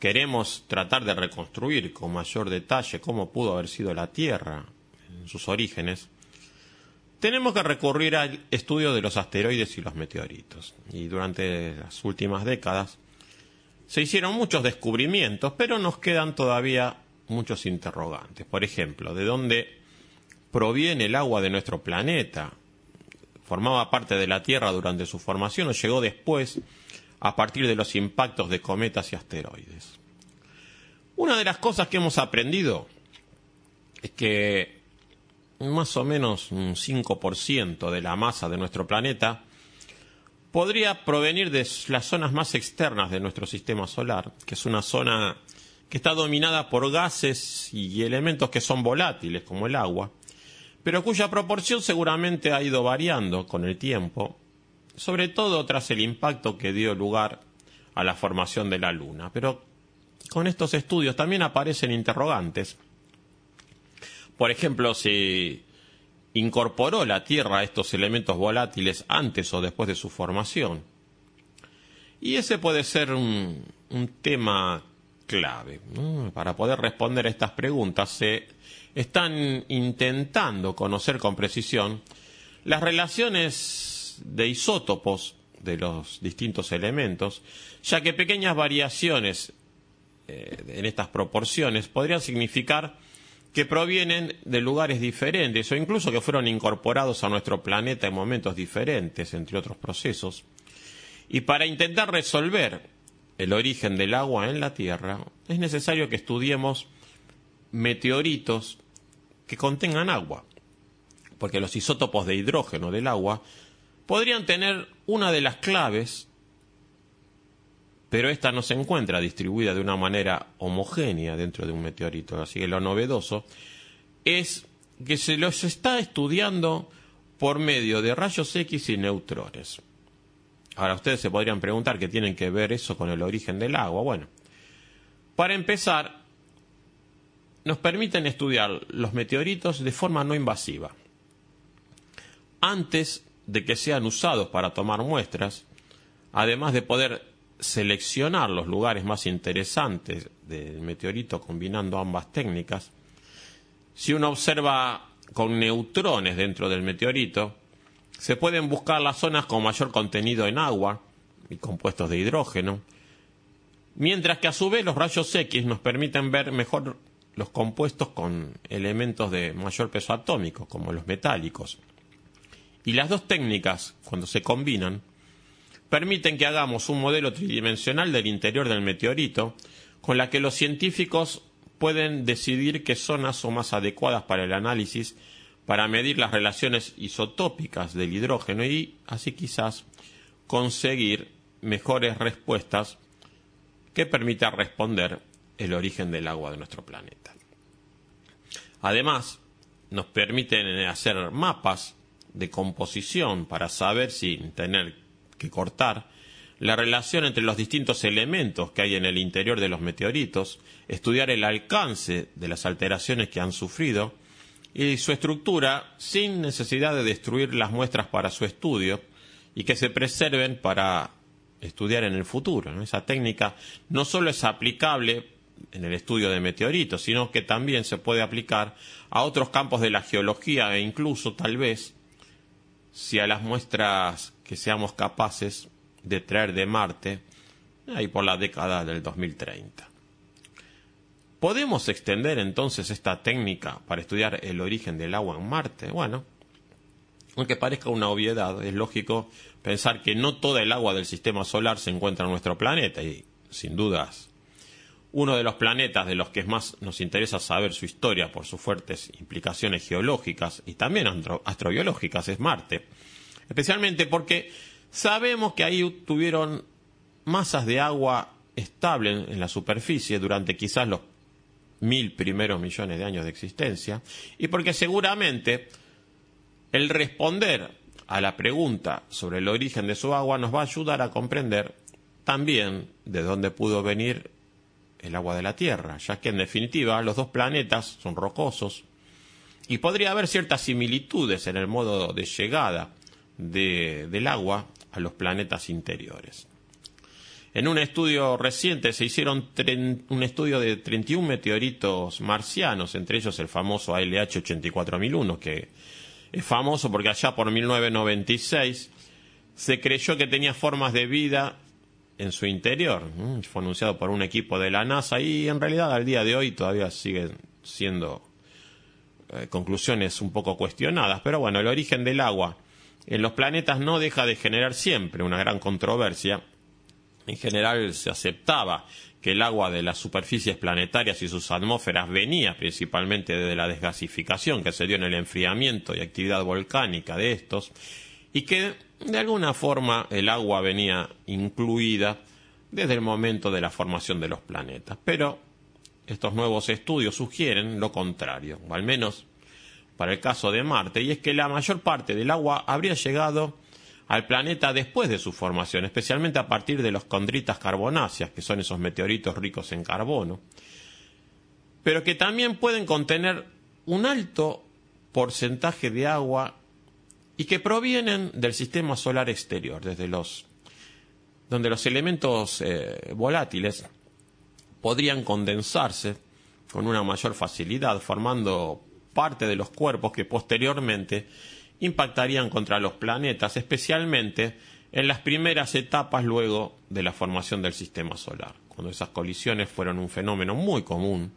queremos tratar de reconstruir con mayor detalle cómo pudo haber sido la Tierra en sus orígenes, tenemos que recurrir al estudio de los asteroides y los meteoritos. Y durante las últimas décadas se hicieron muchos descubrimientos, pero nos quedan todavía muchos interrogantes. Por ejemplo, ¿de dónde proviene el agua de nuestro planeta? ¿Formaba parte de la Tierra durante su formación o llegó después a partir de los impactos de cometas y asteroides? Una de las cosas que hemos aprendido es que más o menos un 5% de la masa de nuestro planeta, podría provenir de las zonas más externas de nuestro sistema solar, que es una zona que está dominada por gases y elementos que son volátiles, como el agua, pero cuya proporción seguramente ha ido variando con el tiempo, sobre todo tras el impacto que dio lugar a la formación de la Luna. Pero con estos estudios también aparecen interrogantes por ejemplo, si incorporó la Tierra a estos elementos volátiles antes o después de su formación. Y ese puede ser un, tema clave. Para poder responder a estas preguntas se están intentando conocer con precisión las relaciones de isótopos de los distintos elementos, ya que pequeñas variaciones eh, en estas proporciones podrían significar que provienen de lugares diferentes o incluso que fueron incorporados a nuestro planeta en momentos diferentes, entre otros procesos. Y para intentar resolver el origen del agua en la Tierra, es necesario que estudiemos meteoritos que contengan agua, porque los isótopos de hidrógeno del agua podrían tener una de las claves, pero esta no se encuentra distribuida de una manera homogénea dentro de un meteorito. Así que lo novedoso es que se los está estudiando por medio de rayos X y neutrones. Ahora ustedes se podrían preguntar qué tienen que ver eso con el origen del agua. Bueno, para empezar, nos permiten estudiar los meteoritos de forma no invasiva. Antes de que sean usados para tomar muestras, además de poder seleccionar los lugares más interesantes del meteorito combinando ambas técnicas, si uno observa con neutrones dentro del meteorito, se pueden buscar las zonas con mayor contenido en agua y compuestos de hidrógeno, mientras que a su vez los rayos X nos permiten ver mejor los compuestos con elementos de mayor peso atómico, como los metálicos. Y las dos técnicas, cuando se combinan, permiten que hagamos un modelo tridimensional del interior del meteorito, con la que los científicos pueden decidir qué zonas son más adecuadas para el análisis para medir las relaciones isotópicas del hidrógeno y así quizás conseguir mejores respuestas que permitan responder el origen del agua de nuestro planeta. Además, nos permiten hacer mapas de composición para saber sin tener que cortar la relación entre los distintos elementos que hay en el interior de los meteoritos, estudiar el alcance de las alteraciones que han sufrido y su estructura sin necesidad de destruir las muestras para su estudio y que se preserven para estudiar en el futuro. Esa técnica no solo es aplicable en el estudio de meteoritos, sino que también se puede aplicar a otros campos de la geología e incluso tal vez si a las muestras que seamos capaces de traer de Marte ahí por la década del 2030. ¿Podemos extender entonces esta técnica para estudiar el origen del agua en Marte? Bueno, aunque parezca una obviedad, es lógico pensar que no toda el agua del sistema solar se encuentra en nuestro planeta y, sin dudas, uno de los planetas de los que más nos interesa saber su historia por sus fuertes implicaciones geológicas y también astrobiológicas es Marte, especialmente porque sabemos que ahí tuvieron masas de agua estable en la superficie durante quizás los mil primeros millones de años de existencia, y porque seguramente el responder a la pregunta sobre el origen de su agua nos va a ayudar a comprender también de dónde pudo venir el agua de la Tierra, ya que en definitiva los dos planetas son rocosos y podría haber ciertas similitudes en el modo de llegada del agua a los planetas interiores. En un estudio reciente se hicieron un estudio de 31 meteoritos marcianos, entre ellos el famoso ALH 84001, que es famoso porque allá por 1996 se creyó que tenía formas de vida en su interior. Fue anunciado por un equipo de la NASA y en realidad al día de hoy todavía siguen siendo eh, conclusiones un poco cuestionadas. Pero bueno, el origen del agua en los planetas no deja de generar siempre una gran controversia en general se aceptaba que el agua de las superficies planetarias y sus atmósferas venía principalmente de la desgasificación que se dio en el enfriamiento y actividad volcánica de estos, y que de alguna forma el agua venía incluida desde el momento de la formación de los planetas. Pero estos nuevos estudios sugieren lo contrario, o al menos para el caso de Marte, y es que la mayor parte del agua habría llegado al planeta después de su formación, especialmente a partir de los condritas carbonáceas, que son esos meteoritos ricos en carbono, pero que también pueden contener un alto porcentaje de agua y que provienen del sistema solar exterior, desde los donde los elementos eh, volátiles podrían condensarse con una mayor facilidad, formando parte de los cuerpos que posteriormente impactarían contra los planetas, especialmente en las primeras etapas luego de la formación del sistema solar, cuando esas colisiones fueron un fenómeno muy común,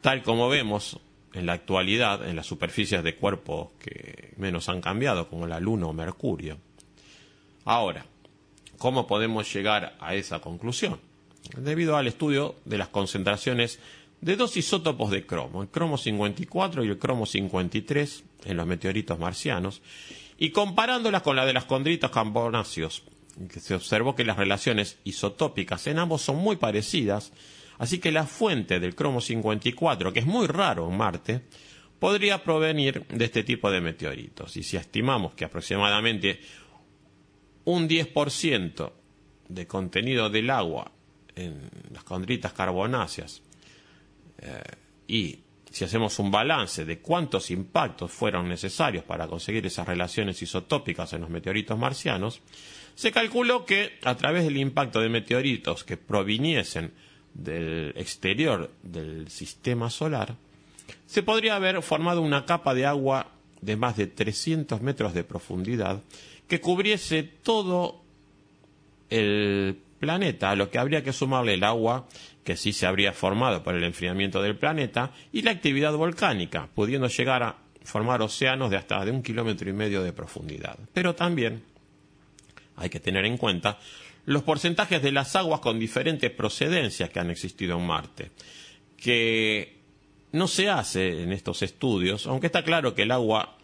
tal como vemos en la actualidad en las superficies de cuerpos que menos han cambiado, como la Luna o Mercurio. Ahora, ¿cómo podemos llegar a esa conclusión? Debido al estudio de las concentraciones de dos isótopos de cromo, el cromo 54 y el cromo 53 en los meteoritos marcianos, y comparándolas con la de las condritas carbonáceos, se observó que las relaciones isotópicas en ambos son muy parecidas, así que la fuente del cromo 54, que es muy raro en Marte, podría provenir de este tipo de meteoritos. Y si estimamos que aproximadamente un 10% de contenido del agua en las condritas carbonáceas y si hacemos un balance de cuántos impactos fueron necesarios para conseguir esas relaciones isotópicas en los meteoritos marcianos, se calculó que a través del impacto de meteoritos que proviniesen del exterior del sistema solar, se podría haber formado una capa de agua de más de 300 metros de profundidad que cubriese todo el planeta, a lo que habría que sumarle el agua que sí se habría formado por el enfriamiento del planeta, y la actividad volcánica, pudiendo llegar a formar océanos de hasta de un kilómetro y medio de profundidad. Pero también hay que tener en cuenta los porcentajes de las aguas con diferentes procedencias que han existido en Marte, que no se hace en estos estudios, aunque está claro que el agua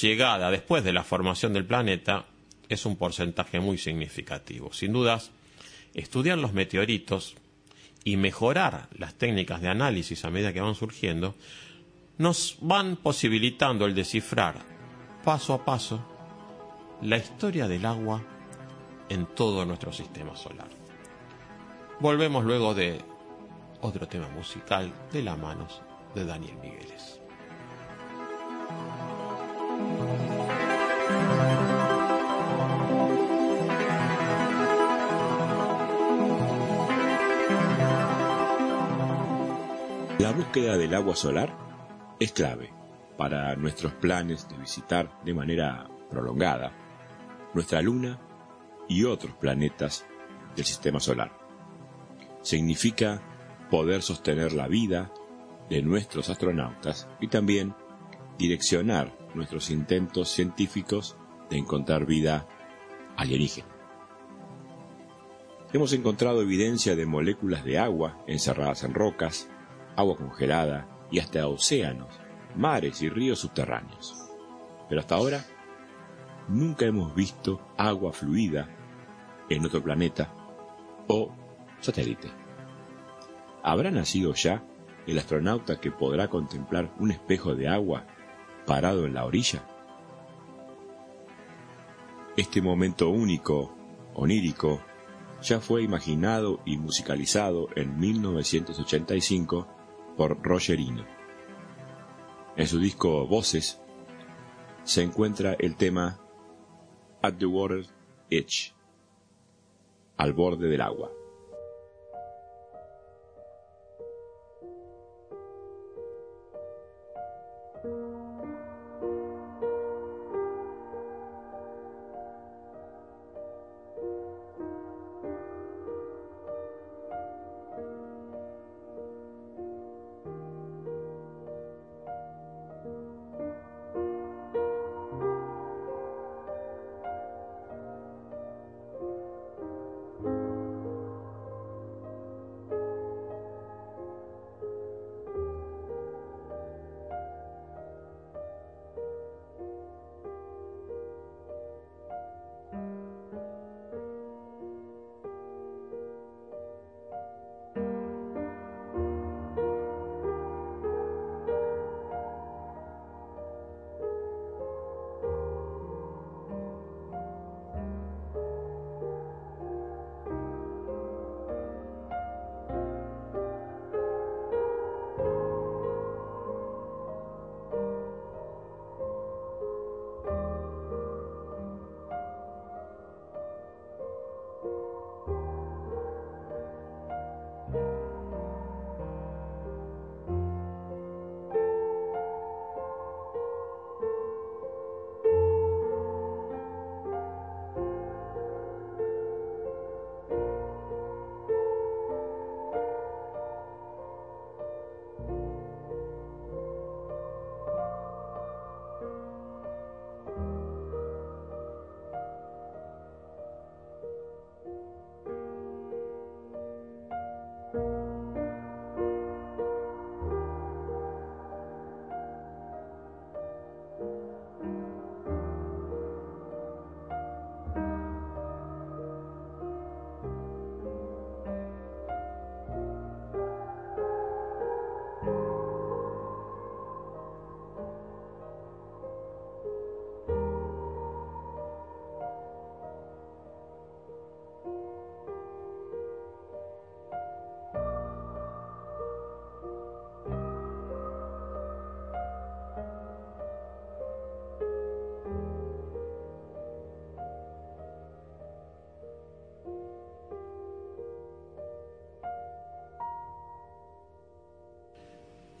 llegada después de la formación del planeta es un porcentaje muy significativo. Sin dudas, estudiar los meteoritos y mejorar las técnicas de análisis a medida que van surgiendo, nos van posibilitando el descifrar paso a paso la historia del agua en todo nuestro sistema solar. Volvemos luego de otro tema musical de las manos de Daniel Migueles. La búsqueda del agua solar es clave para nuestros planes de visitar de manera prolongada nuestra Luna y otros planetas del sistema solar. Significa poder sostener la vida de nuestros astronautas y también direccionar nuestros intentos científicos de encontrar vida alienígena. Hemos encontrado evidencia de moléculas de agua encerradas en rocas, agua congelada y hasta océanos, mares y ríos subterráneos. Pero hasta ahora nunca hemos visto agua fluida en otro planeta o satélite. ¿Habrá nacido ya el astronauta que podrá contemplar un espejo de agua parado en la orilla? Este momento único, onírico, ya fue imaginado y musicalizado en 1985 por Rogerino. En su disco Voces se encuentra el tema At the Water's Edge, al borde del agua.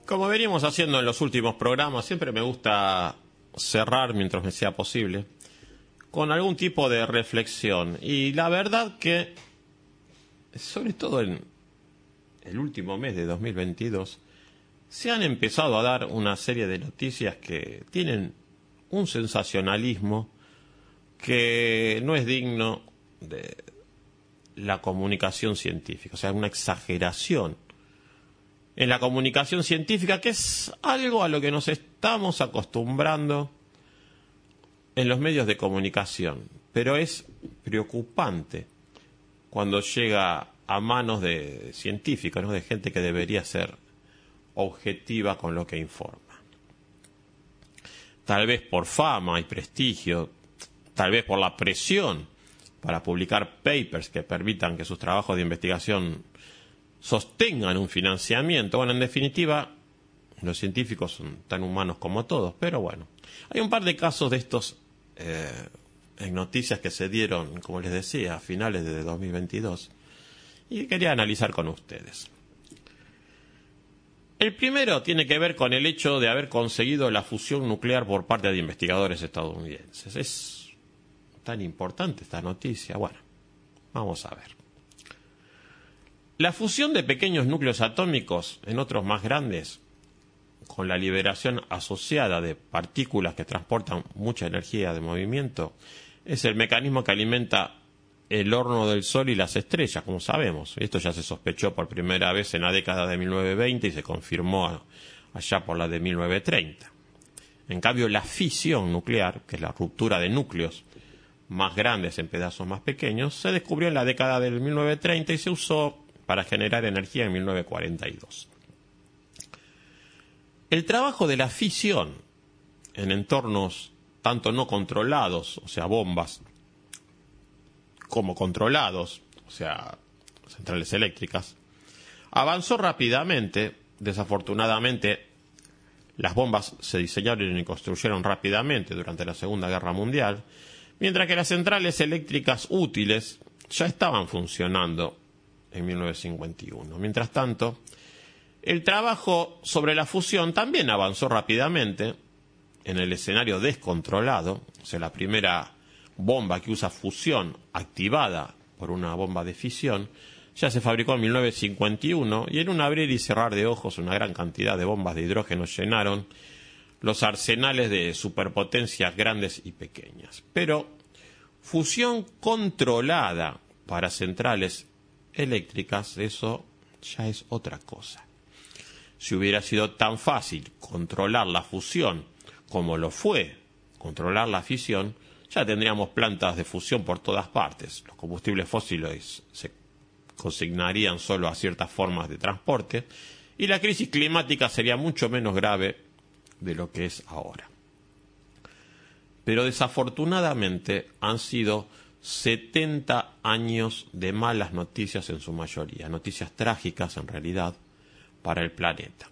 Como veníamos haciendo en los últimos programas, siempre me gusta cerrar mientras me sea posible con algún tipo de reflexión. Y la verdad que, sobre todo en el último mes de 2022, se han empezado a dar una serie de noticias que tienen un sensacionalismo que no es digno de la comunicación científica, o sea, una exageración en la comunicación científica, que es algo a lo que nos estamos acostumbrando en los medios de comunicación, pero es preocupante cuando llega a manos de científicos, de gente que debería ser objetiva con lo que informa. Tal vez por fama y prestigio, tal vez por la presión para publicar papers que permitan que sus trabajos de investigación sostengan un financiamiento. Bueno, en definitiva, los científicos son tan humanos como todos, pero bueno, hay un par de casos de estos eh, en noticias que se dieron, como les decía, a finales de 2022 y quería analizar con ustedes. El primero tiene que ver con el hecho de haber conseguido la fusión nuclear por parte de investigadores estadounidenses. Es tan importante esta noticia. Bueno, vamos a ver. La fusión de pequeños núcleos atómicos en otros más grandes, con la liberación asociada de partículas que transportan mucha energía de movimiento, es el mecanismo que alimenta el horno del Sol y las estrellas, como sabemos. Esto ya se sospechó por primera vez en la década de 1920 y se confirmó allá por la de 1930. En cambio, la fisión nuclear, que es la ruptura de núcleos más grandes en pedazos más pequeños, se descubrió en la década del 1930 y se usó para generar energía en 1942. El trabajo de la fisión en entornos tanto no controlados, o sea, bombas, como controlados, o sea, centrales eléctricas, avanzó rápidamente. Desafortunadamente, las bombas se diseñaron y construyeron rápidamente durante la Segunda Guerra Mundial, mientras que las centrales eléctricas útiles ya estaban funcionando en 1951. Mientras tanto, el trabajo sobre la fusión también avanzó rápidamente en el escenario descontrolado, o sea, la primera bomba que usa fusión activada por una bomba de fisión, ya se fabricó en 1951 y en un abrir y cerrar de ojos una gran cantidad de bombas de hidrógeno llenaron los arsenales de superpotencias grandes y pequeñas. Pero fusión controlada para centrales eléctricas, eso ya es otra cosa. Si hubiera sido tan fácil controlar la fusión como lo fue controlar la fisión, ya tendríamos plantas de fusión por todas partes. Los combustibles fósiles se consignarían solo a ciertas formas de transporte y la crisis climática sería mucho menos grave de lo que es ahora. Pero desafortunadamente han sido 70 años de malas noticias en su mayoría, noticias trágicas en realidad para el planeta.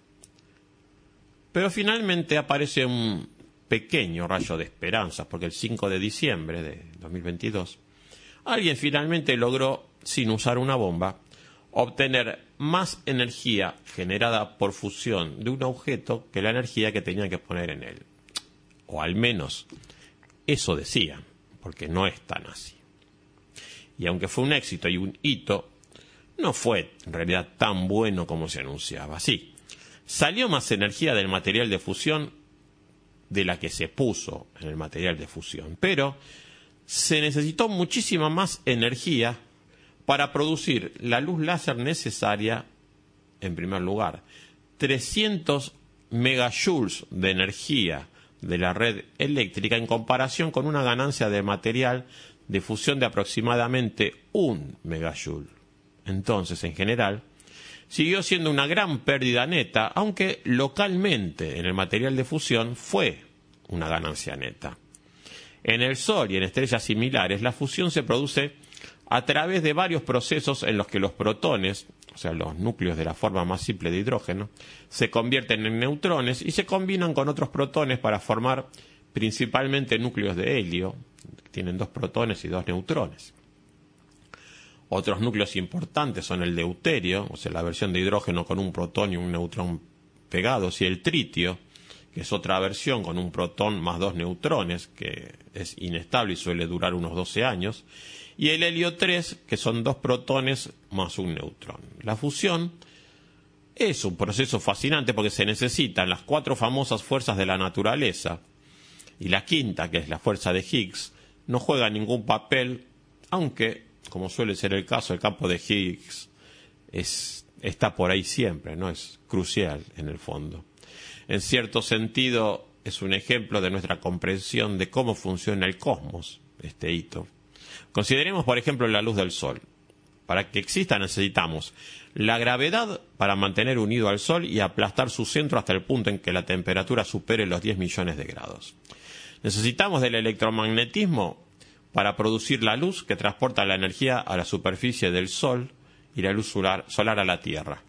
Pero finalmente aparece un pequeño rayo de esperanza, porque el 5 de diciembre de 2022, alguien finalmente logró, sin usar una bomba, obtener más energía generada por fusión de un objeto que la energía que tenía que poner en él. O al menos eso decían, porque no es tan así y aunque fue un éxito y un hito, no fue en realidad tan bueno como se anunciaba. Sí, salió más energía del material de fusión de la que se puso en el material de fusión, pero se necesitó muchísima más energía para producir la luz láser necesaria, en primer lugar, 300 megajoules de energía de la red eléctrica en comparación con una ganancia de material de fusión de aproximadamente un megajoule. Entonces, en general, siguió siendo una gran pérdida neta, aunque localmente en el material de fusión fue una ganancia neta. En el Sol y en estrellas similares, la fusión se produce a través de varios procesos en los que los protones, o sea, los núcleos de la forma más simple de hidrógeno, se convierten en neutrones y se combinan con otros protones para formar principalmente núcleos de helio, tienen dos protones y dos neutrones. Otros núcleos importantes son el deuterio, o sea, la versión de hidrógeno con un protón y un neutrón pegados, y el tritio, que es otra versión con un protón más dos neutrones, que es inestable y suele durar unos 12 años, y el helio 3, que son dos protones más un neutrón. La fusión es un proceso fascinante porque se necesitan las cuatro famosas fuerzas de la naturaleza, y la quinta, que es la fuerza de Higgs, no juega ningún papel, aunque como suele ser el caso, el campo de Higgs está por ahí siempre, ¿no? Es crucial en el fondo. En cierto sentido, es un ejemplo de nuestra comprensión de cómo funciona el cosmos, este hito. Consideremos, por ejemplo, la luz del Sol. Para que exista necesitamos la gravedad para mantener unido al Sol y aplastar su centro hasta el punto en que la temperatura supere los 10 millones de grados. Necesitamos del electromagnetismo para producir la luz que transporta la energía a la superficie del Sol y la luz solar, a la Tierra.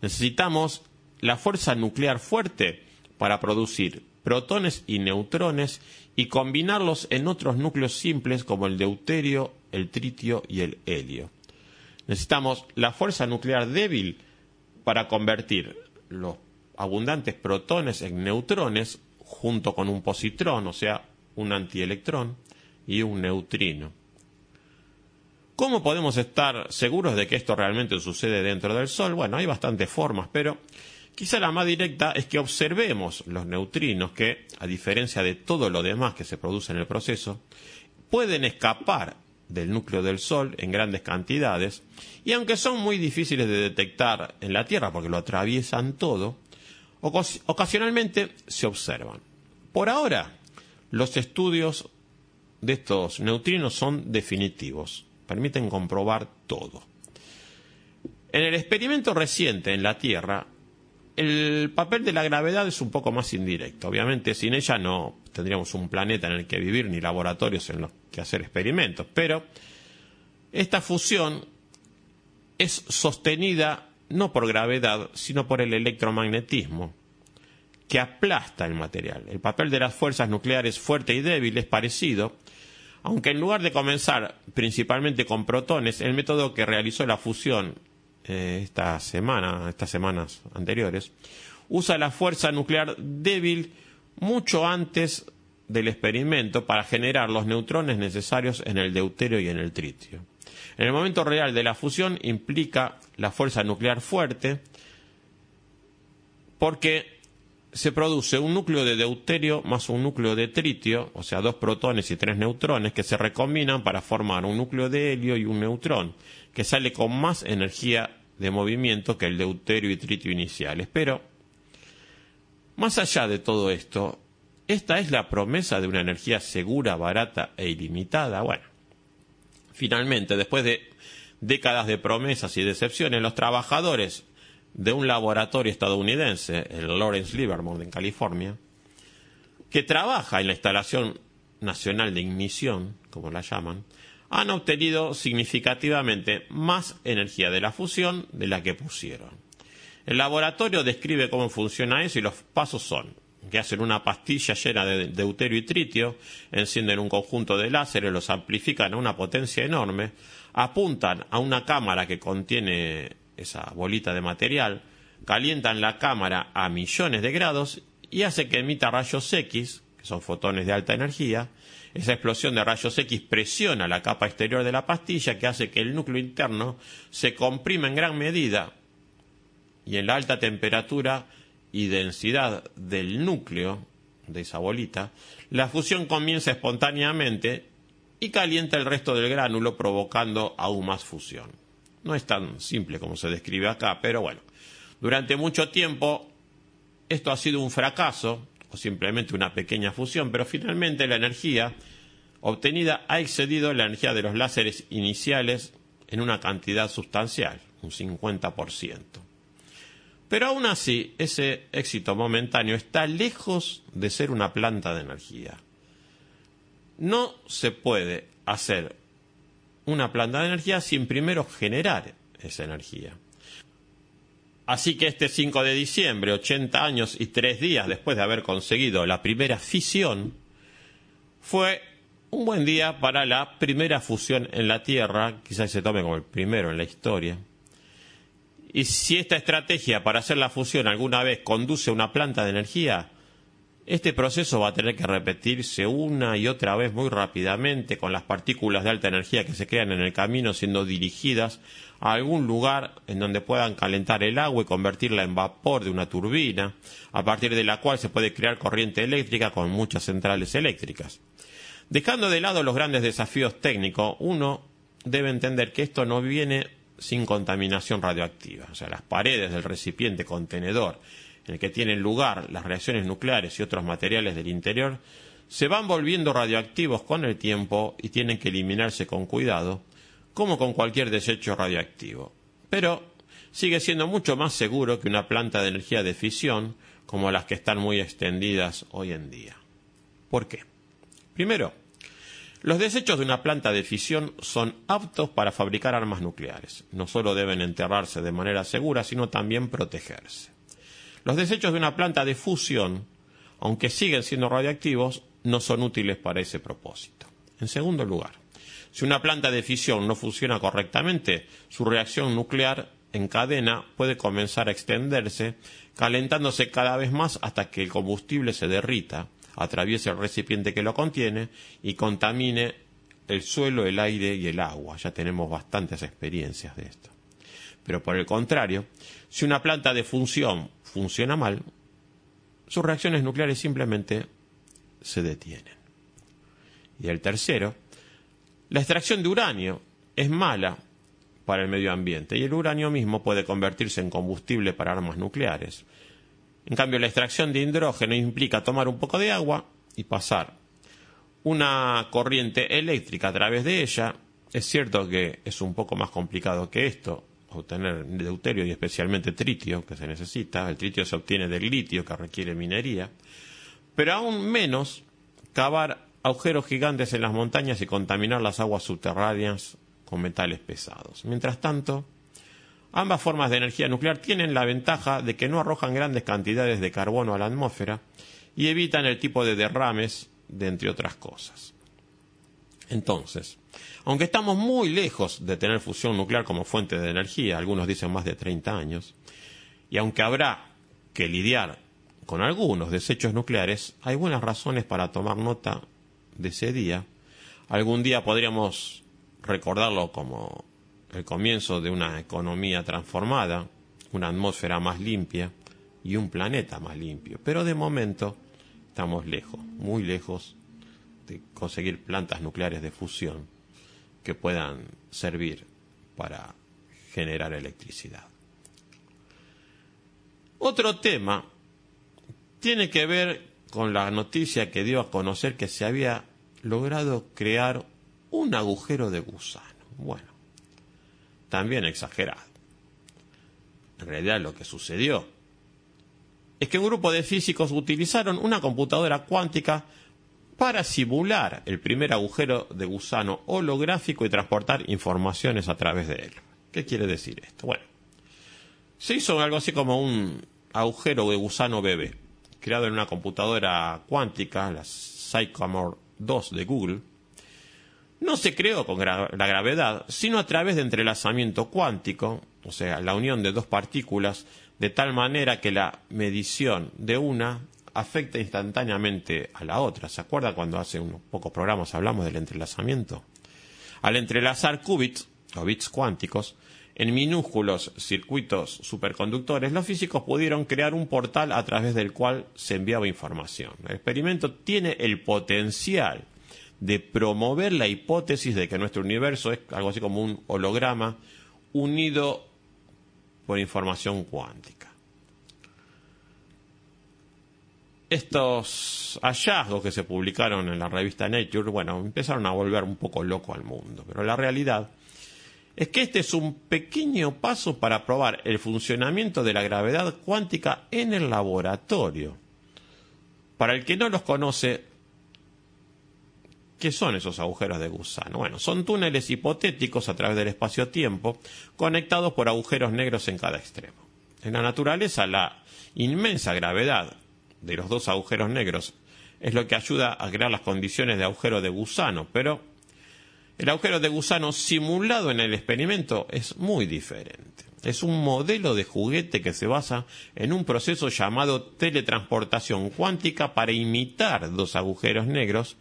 Necesitamos la fuerza nuclear fuerte para producir protones y neutrones y combinarlos en otros núcleos simples como el deuterio, el tritio y el helio. Necesitamos la fuerza nuclear débil para convertir los abundantes protones en neutrones junto con un positrón, o sea, un antielectrón, y un neutrino. ¿Cómo podemos estar seguros de que esto realmente sucede dentro del Sol? Bueno, hay bastantes formas, pero quizá la más directa es que observemos los neutrinos que, a diferencia de todo lo demás que se produce en el proceso, pueden escapar del núcleo del Sol en grandes cantidades, y aunque son muy difíciles de detectar en la Tierra porque lo atraviesan todo, ocasionalmente se observan. Por ahora, los estudios de estos neutrinos son definitivos, permiten comprobar todo. En el experimento reciente en la Tierra, el papel de la gravedad es un poco más indirecto. Obviamente sin ella no tendríamos un planeta en el que vivir ni laboratorios en los que hacer experimentos, pero esta fusión es sostenida no por gravedad, sino por el electromagnetismo, que aplasta el material. El papel de las fuerzas nucleares fuerte y débil es parecido, aunque en lugar de comenzar principalmente con protones, el método que realizó la fusión eh, esta semana, estas semanas anteriores, usa la fuerza nuclear débil mucho antes del experimento para generar los neutrones necesarios en el deuterio y en el tritio. En el momento real de la fusión implica la fuerza nuclear fuerte porque se produce un núcleo de deuterio más un núcleo de tritio, o sea, dos protones y tres neutrones que se recombinan para formar un núcleo de helio y un neutrón, que sale con más energía de movimiento que el deuterio y tritio iniciales. Pero, más allá de todo esto, ¿esta es la promesa de una energía segura, barata e ilimitada? Bueno, finalmente, después de décadas de promesas y decepciones, los trabajadores de un laboratorio estadounidense, el Lawrence Livermore en California, que trabaja en la instalación nacional de ignición, como la llaman, han obtenido significativamente más energía de la fusión de la que pusieron. El laboratorio describe cómo funciona eso y los pasos son que hacen una pastilla llena de deuterio y tritio, encienden un conjunto de láseres, los amplifican a una potencia enorme, apuntan a una cámara que contiene esa bolita de material, calientan la cámara a millones de grados y hace que emita rayos X, que son fotones de alta energía. Esa explosión de rayos X presiona la capa exterior de la pastilla que hace que el núcleo interno se comprima en gran medida y en la alta temperatura y densidad del núcleo de esa bolita, la fusión comienza espontáneamente y calienta el resto del gránulo provocando aún más fusión. No es tan simple como se describe acá, pero bueno, durante mucho tiempo esto ha sido un fracaso o simplemente una pequeña fusión, pero finalmente la energía obtenida ha excedido la energía de los láseres iniciales en una cantidad sustancial. un 50%. Pero aún así, ese éxito momentáneo está lejos de ser una planta de energía. No se puede hacer una planta de energía sin primero generar esa energía. Así que este 5 de diciembre, 80 años y 3 días después de haber conseguido la primera fisión, fue un buen día para la primera fusión en la Tierra, quizás se tome como el primero en la historia. Y si esta estrategia para hacer la fusión alguna vez conduce a una planta de energía, este proceso va a tener que repetirse una y otra vez muy rápidamente con las partículas de alta energía que se crean en el camino siendo dirigidas a algún lugar en donde puedan calentar el agua y convertirla en vapor de una turbina, a partir de la cual se puede crear corriente eléctrica con muchas centrales eléctricas. Dejando de lado los grandes desafíos técnicos, uno debe entender que esto no viene sin contaminación radioactiva. O sea, las paredes del recipiente contenedor en el que tienen lugar las reacciones nucleares y otros materiales del interior se van volviendo radioactivos con el tiempo y tienen que eliminarse con cuidado, como con cualquier desecho radioactivo. Pero sigue siendo mucho más seguro que una planta de energía de fisión como las que están muy extendidas hoy en día. ¿Por qué? Primero, los desechos de una planta de fisión son aptos para fabricar armas nucleares. No solo deben enterrarse de manera segura, sino también protegerse. Los desechos de una planta de fusión, aunque siguen siendo radiactivos, no son útiles para ese propósito. En segundo lugar, si una planta de fisión no funciona correctamente, su reacción nuclear en cadena puede comenzar a extenderse, calentándose cada vez más hasta que el combustible se derrita, atraviese el recipiente que lo contiene y contamine el suelo, el aire y el agua. Ya tenemos bastantes experiencias de esto. Pero por el contrario, si una planta de función funciona mal, sus reacciones nucleares simplemente se detienen. Y el tercero, la extracción de uranio es mala para el medio ambiente y el uranio mismo puede convertirse en combustible para armas nucleares. En cambio, la extracción de hidrógeno implica tomar un poco de agua y pasar una corriente eléctrica a través de ella. Es cierto que es un poco más complicado que esto, obtener deuterio y especialmente tritio, que se necesita. El tritio se obtiene del litio, que requiere minería. Pero aún menos cavar agujeros gigantes en las montañas y contaminar las aguas subterráneas con metales pesados. Mientras tanto, Ambas formas de energía nuclear tienen la ventaja de que no arrojan grandes cantidades de carbono a la atmósfera y evitan el tipo de derrames, de entre otras cosas. Entonces, aunque estamos muy lejos de tener fusión nuclear como fuente de energía, algunos dicen más de 30 años, y aunque habrá que lidiar con algunos desechos nucleares, hay buenas razones para tomar nota de ese día. Algún día podríamos recordarlo como el comienzo de una economía transformada, una atmósfera más limpia y un planeta más limpio. Pero de momento estamos lejos, muy lejos de conseguir plantas nucleares de fusión que puedan servir para generar electricidad. Otro tema tiene que ver con la noticia que dio a conocer que se había logrado crear un agujero de gusano. Bueno, también exagerado. En realidad lo que sucedió es que un grupo de físicos utilizaron una computadora cuántica para simular el primer agujero de gusano holográfico y transportar informaciones a través de él. ¿Qué quiere decir esto? Bueno, se hizo algo así como un agujero de gusano bebé, creado en una computadora cuántica, la Sycamore 2 de Google, no se creó con la gravedad, sino a través de entrelazamiento cuántico, o sea, la unión de dos partículas, de tal manera que la medición de una afecta instantáneamente a la otra. ¿Se acuerda cuando hace unos pocos programas hablamos del entrelazamiento? Al entrelazar qubits, o bits cuánticos, en minúsculos circuitos superconductores, los físicos pudieron crear un portal a través del cual se enviaba información. El experimento tiene el potencial de promover la hipótesis de que nuestro universo es algo así como un holograma unido por información cuántica. Estos hallazgos que se publicaron en la revista Nature, bueno, empezaron a volver un poco loco al mundo, pero la realidad es que este es un pequeño paso para probar el funcionamiento de la gravedad cuántica en el laboratorio. Para el que no los conoce, ¿qué son esos agujeros de gusano? Bueno, son túneles hipotéticos a través del espacio-tiempo conectados por agujeros negros en cada extremo. En la naturaleza, la inmensa gravedad de los dos agujeros negros es lo que ayuda a crear las condiciones de agujero de gusano, pero el agujero de gusano simulado en el experimento es muy diferente. Es un modelo de juguete que se basa en un proceso llamado teletransportación cuántica para imitar dos agujeros negros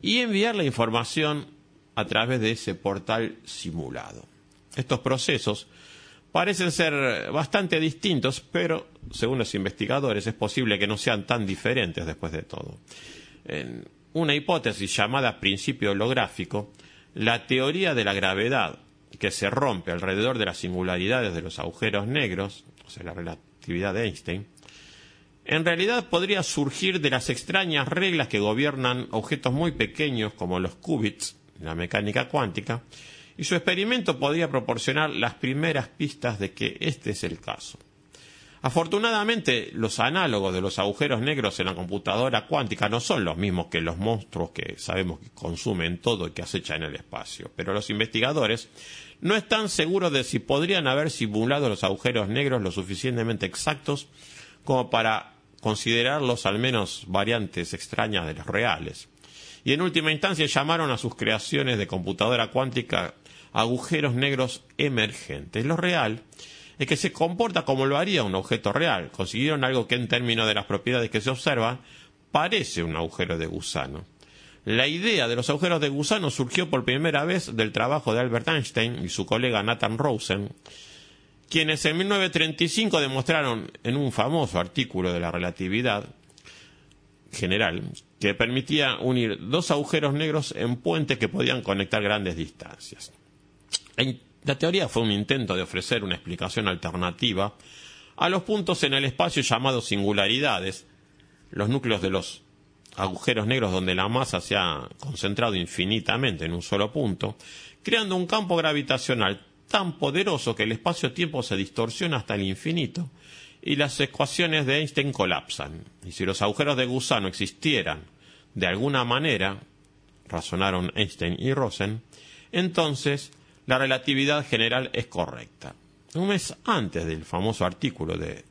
y enviar la información a través de ese portal simulado. Estos procesos parecen ser bastante distintos, pero según los investigadores es posible que no sean tan diferentes después de todo. En una hipótesis llamada principio holográfico, la teoría de la gravedad que se rompe alrededor de las singularidades de los agujeros negros, o sea, la relatividad de Einstein, en realidad podría surgir de las extrañas reglas que gobiernan objetos muy pequeños como los qubits, la mecánica cuántica, y su experimento podría proporcionar las primeras pistas de que este es el caso. Afortunadamente, los análogos de los agujeros negros en la computadora cuántica no son los mismos que los monstruos que sabemos que consumen todo y que acechan el espacio, pero los investigadores no están seguros de si podrían haber simulado los agujeros negros lo suficientemente exactos como para considerarlos al menos variantes extrañas de los reales. Y en última instancia llamaron a sus creaciones de computadora cuántica agujeros negros emergentes. Lo real es que se comporta como lo haría un objeto real. Consiguieron algo que en términos de las propiedades que se observan parece un agujero de gusano. La idea de los agujeros de gusano surgió por primera vez del trabajo de Albert Einstein y su colega Nathan Rosen, quienes en 1935 demostraron en un famoso artículo de la relatividad general que permitía unir dos agujeros negros en puentes que podían conectar grandes distancias. La teoría fue un intento de ofrecer una explicación alternativa a los puntos en el espacio llamados singularidades, los núcleos de los agujeros negros donde la masa se ha concentrado infinitamente en un solo punto, creando un campo gravitacional tan poderoso que el espacio-tiempo se distorsiona hasta el infinito y las ecuaciones de Einstein colapsan. Y si los agujeros de gusano existieran de alguna manera, razonaron Einstein y Rosen, entonces la relatividad general es correcta. Un mes antes del famoso artículo de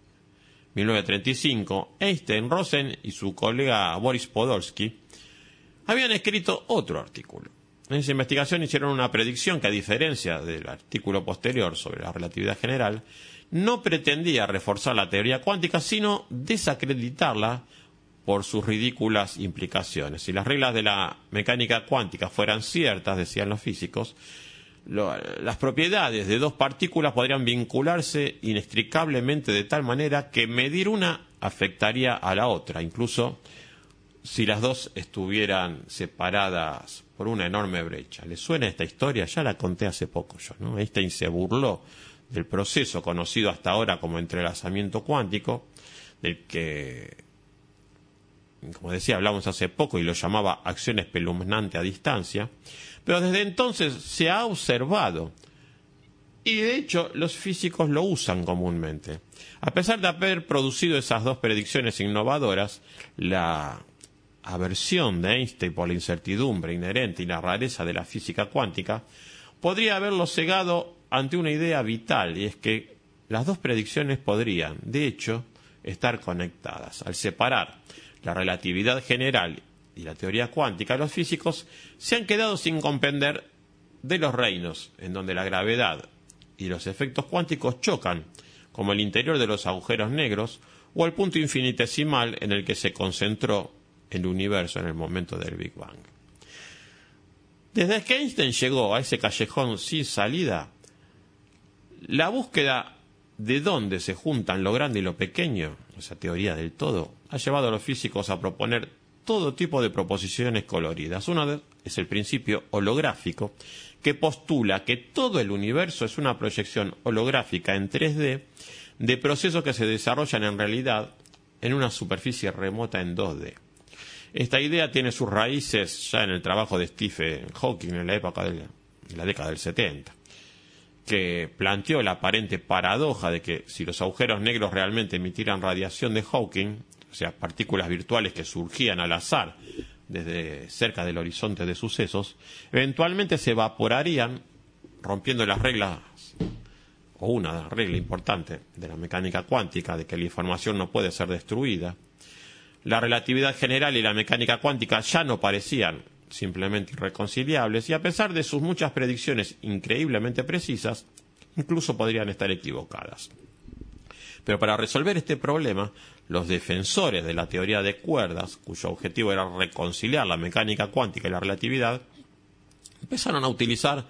1935, Einstein, Rosen y su colega Boris Podolsky habían escrito otro artículo. En esa investigación hicieron una predicción que, a diferencia del artículo posterior sobre la relatividad general, no pretendía reforzar la teoría cuántica, sino desacreditarla por sus ridículas implicaciones. Si las reglas de la mecánica cuántica fueran ciertas, decían los físicos, las propiedades de dos partículas podrían vincularse inextricablemente de tal manera que medir una afectaría a la otra, incluso si las dos estuvieran separadas por una enorme brecha. ¿Le suena esta historia? Ya la conté hace poco yo, ¿no? Einstein se burló del proceso conocido hasta ahora como entrelazamiento cuántico, del que, como decía, hablamos hace poco y lo llamaba acción espeluznante a distancia, pero desde entonces se ha observado y de hecho los físicos lo usan comúnmente. A pesar de haber producido esas dos predicciones innovadoras, la aversión de Einstein por la incertidumbre inherente y la rareza de la física cuántica podría haberlo cegado ante una idea vital y es que las dos predicciones podrían, de hecho, estar conectadas. Al separar la relatividad general y la teoría cuántica, los físicos se han quedado sin comprender de los reinos en donde la gravedad y los efectos cuánticos chocan, como el interior de los agujeros negros o el punto infinitesimal en el que se concentró el universo en el momento del Big Bang. Desde que Einstein llegó a ese callejón sin salida, la búsqueda de dónde se juntan lo grande y lo pequeño, esa teoría del todo, ha llevado a los físicos a proponer todo tipo de proposiciones coloridas. Una es el principio holográfico, que postula que todo el universo es una proyección holográfica en 3D de procesos que se desarrollan en realidad en una superficie remota en 2D. Esta idea tiene sus raíces ya en el trabajo de Stephen Hawking en la época de la década del 70. que planteó la aparente paradoja de que si los agujeros negros realmente emitieran radiación de Hawking, o sea, partículas virtuales que surgían al azar desde cerca del horizonte de sucesos, eventualmente se evaporarían rompiendo las reglas, o una regla importante de la mecánica cuántica, de que la información no puede ser destruida. La relatividad general y la mecánica cuántica ya no parecían simplemente irreconciliables y a pesar de sus muchas predicciones increíblemente precisas, incluso podrían estar equivocadas. Pero para resolver este problema, los defensores de la teoría de cuerdas, cuyo objetivo era reconciliar la mecánica cuántica y la relatividad, empezaron a utilizar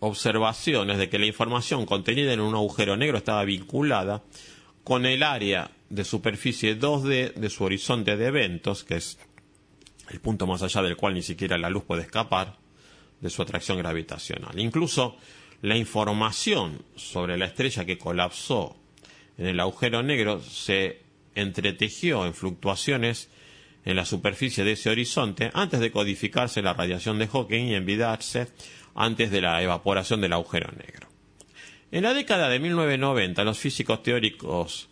observaciones de que la información contenida en un agujero negro estaba vinculada con el área de superficie 2D de su horizonte de eventos, que es el punto más allá del cual ni siquiera la luz puede escapar, de su atracción gravitacional. Incluso la información sobre la estrella que colapsó en el agujero negro se entretejió en fluctuaciones en la superficie de ese horizonte antes de codificarse la radiación de Hawking y envidarse antes de la evaporación del agujero negro. En la década de 1990, los físicos teóricos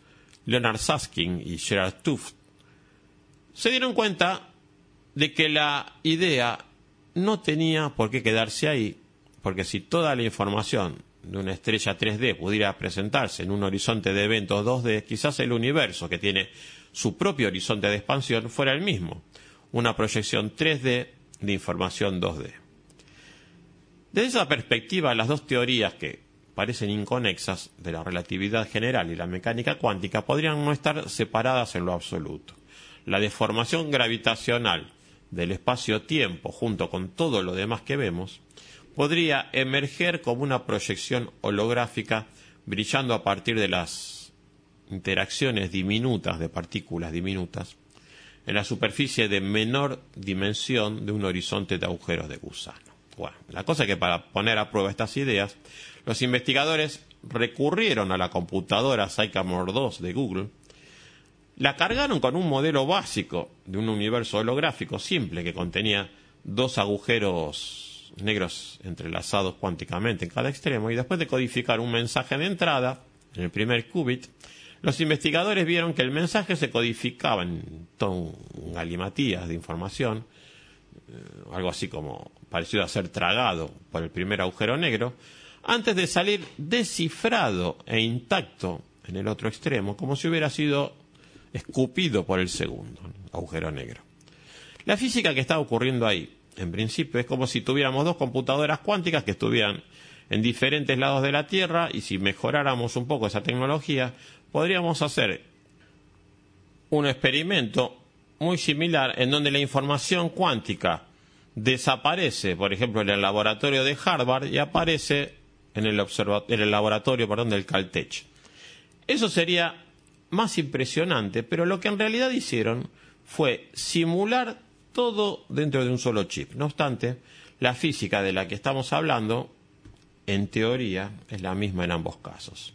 Leonard Susskind y Gerard Tufts se dieron cuenta de que la idea no tenía por qué quedarse ahí, porque si toda la información de una estrella 3D pudiera presentarse en un horizonte de eventos 2D, quizás el universo, que tiene su propio horizonte de expansión, fuera el mismo, una proyección 3D de información 2D. Desde esa perspectiva, las dos teorías que parecen inconexas de la relatividad general y la mecánica cuántica podrían no estar separadas en lo absoluto. La deformación gravitacional del espacio-tiempo junto con todo lo demás que vemos podría emerger como una proyección holográfica brillando a partir de las interacciones diminutas de partículas diminutas en la superficie de menor dimensión de un horizonte de agujeros de gusano. Bueno, la cosa es que para poner a prueba estas ideas, los investigadores recurrieron a la computadora Sycamore 2 de Google, la cargaron con un modelo básico de un universo holográfico simple que contenía dos agujeros negros entrelazados cuánticamente en cada extremo y después de codificar un mensaje de entrada en el primer qubit, los investigadores vieron que el mensaje se codificaba en galimatías de información, eh, algo así como parecido a ser tragado por el primer agujero negro, antes de salir descifrado e intacto en el otro extremo, como si hubiera sido escupido por el segundo agujero negro. La física que estaba ocurriendo ahí en principio es como si tuviéramos dos computadoras cuánticas que estuvieran en diferentes lados de la Tierra y si mejoráramos un poco esa tecnología, podríamos hacer un experimento muy similar en donde la información cuántica desaparece, por ejemplo, en el laboratorio de Harvard y aparece en el, en el laboratorio perdón, del Caltech. Eso sería más impresionante, pero lo que en realidad hicieron fue simular todo dentro de un solo chip. No obstante, la física de la que estamos hablando, en teoría, es la misma en ambos casos.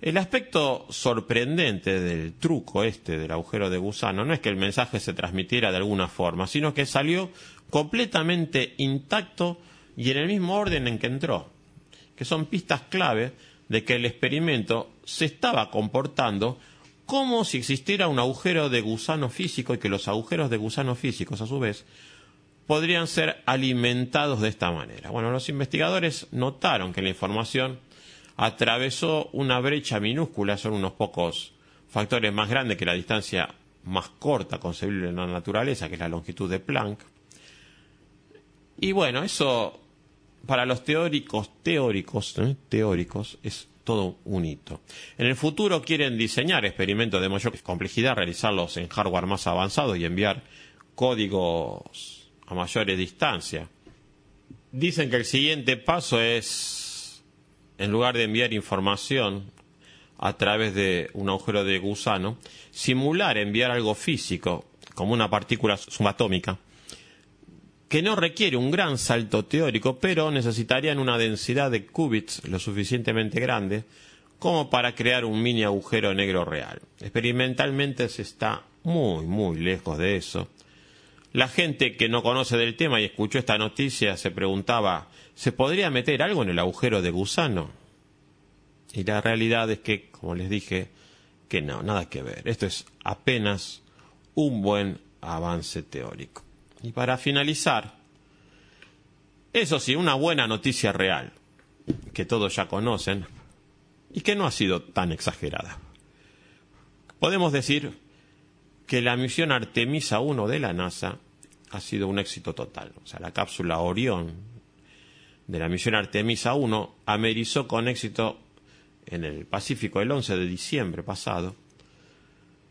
El aspecto sorprendente del truco este del agujero de gusano no es que el mensaje se transmitiera de alguna forma, sino que salió completamente intacto y en el mismo orden en que entró, que son pistas clave de que el experimento se estaba comportando como si existiera un agujero de gusano físico y que los agujeros de gusano físicos, a su vez, podrían ser alimentados de esta manera. Bueno, los investigadores notaron que la información atravesó una brecha minúscula, son unos pocos factores más grandes que la distancia más corta concebible en la naturaleza, que es la longitud de Planck. Y bueno, eso para los teóricos teóricos, ¿eh? teóricos es todo un hito. En el futuro quieren diseñar experimentos de mayor complejidad, realizarlos en hardware más avanzado y enviar códigos a mayores distancias. Dicen que el siguiente paso es, en lugar de enviar información a través de un agujero de gusano, simular enviar algo físico, como una partícula subatómica, que no requiere un gran salto teórico, pero necesitarían una densidad de qubits lo suficientemente grande como para crear un mini agujero negro real. Experimentalmente se está muy, muy lejos de eso. La gente que no conoce del tema y escuchó esta noticia se preguntaba, ¿se podría meter algo en el agujero de gusano? Y la realidad es que, como les dije, que no, nada que ver. Esto es apenas un buen avance teórico. Y para finalizar, eso sí, una buena noticia real, que todos ya conocen, y que no ha sido tan exagerada. Podemos decir que la misión Artemisa 1 de la NASA ha sido un éxito total. O sea, la cápsula Orión de la misión Artemisa 1 amerizó con éxito en el Pacífico el 11 de diciembre pasado,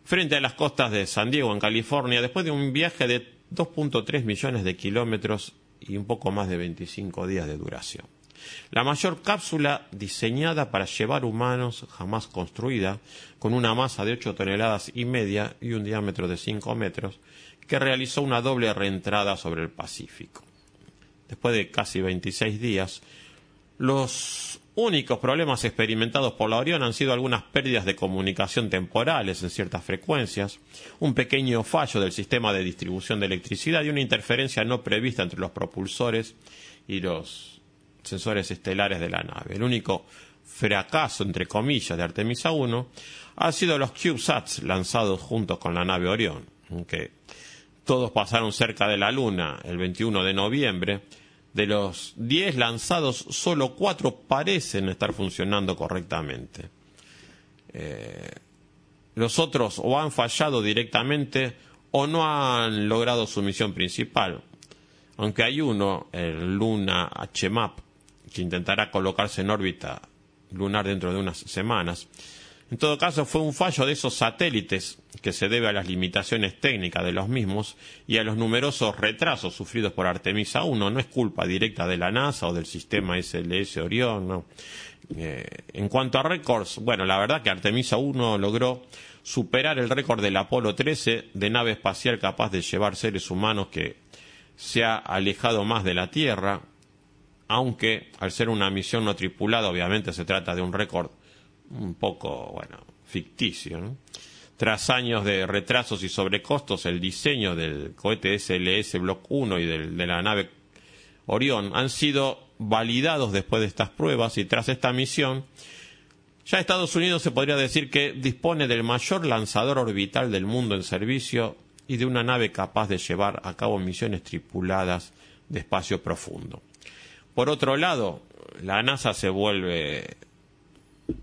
frente a las costas de San Diego, en California, después de un viaje de 2.3 millones de kilómetros y un poco más de 25 días de duración. La mayor cápsula diseñada para llevar humanos jamás construida, con una masa de 8 toneladas y media y un diámetro de 5 metros, que realizó una doble reentrada sobre el Pacífico. Después de casi 26 días, los únicos problemas experimentados por la Orión han sido algunas pérdidas de comunicación temporales en ciertas frecuencias, un pequeño fallo del sistema de distribución de electricidad y una interferencia no prevista entre los propulsores y los sensores estelares de la nave. El único fracaso, entre comillas, de Artemisa 1 ha sido los CubeSats lanzados juntos con la nave Orión, que todos pasaron cerca de la Luna el 21 de noviembre. De los 10 lanzados, solo 4 parecen estar funcionando correctamente. Eh, los otros o han fallado directamente o no han logrado su misión principal. Aunque hay uno, el Luna HMAP, que intentará colocarse en órbita lunar dentro de unas semanas. En todo caso, fue un fallo de esos satélites que se debe a las limitaciones técnicas de los mismos y a los numerosos retrasos sufridos por Artemisa 1. No es culpa directa de la NASA o del sistema SLS Orión. Eh, en cuanto a récords, bueno, la verdad que Artemisa 1 logró superar el récord del Apolo 13 de nave espacial capaz de llevar seres humanos que se ha alejado más de la Tierra, aunque al ser una misión no tripulada, obviamente se trata de un récord un poco, bueno, ficticio. Tras años de retrasos y sobrecostos, el diseño del cohete SLS Block 1 y de la nave Orión han sido validados después de estas pruebas y tras esta misión, ya Estados Unidos se podría decir que dispone del mayor lanzador orbital del mundo en servicio y de una nave capaz de llevar a cabo misiones tripuladas de espacio profundo. Por otro lado, la NASA se vuelve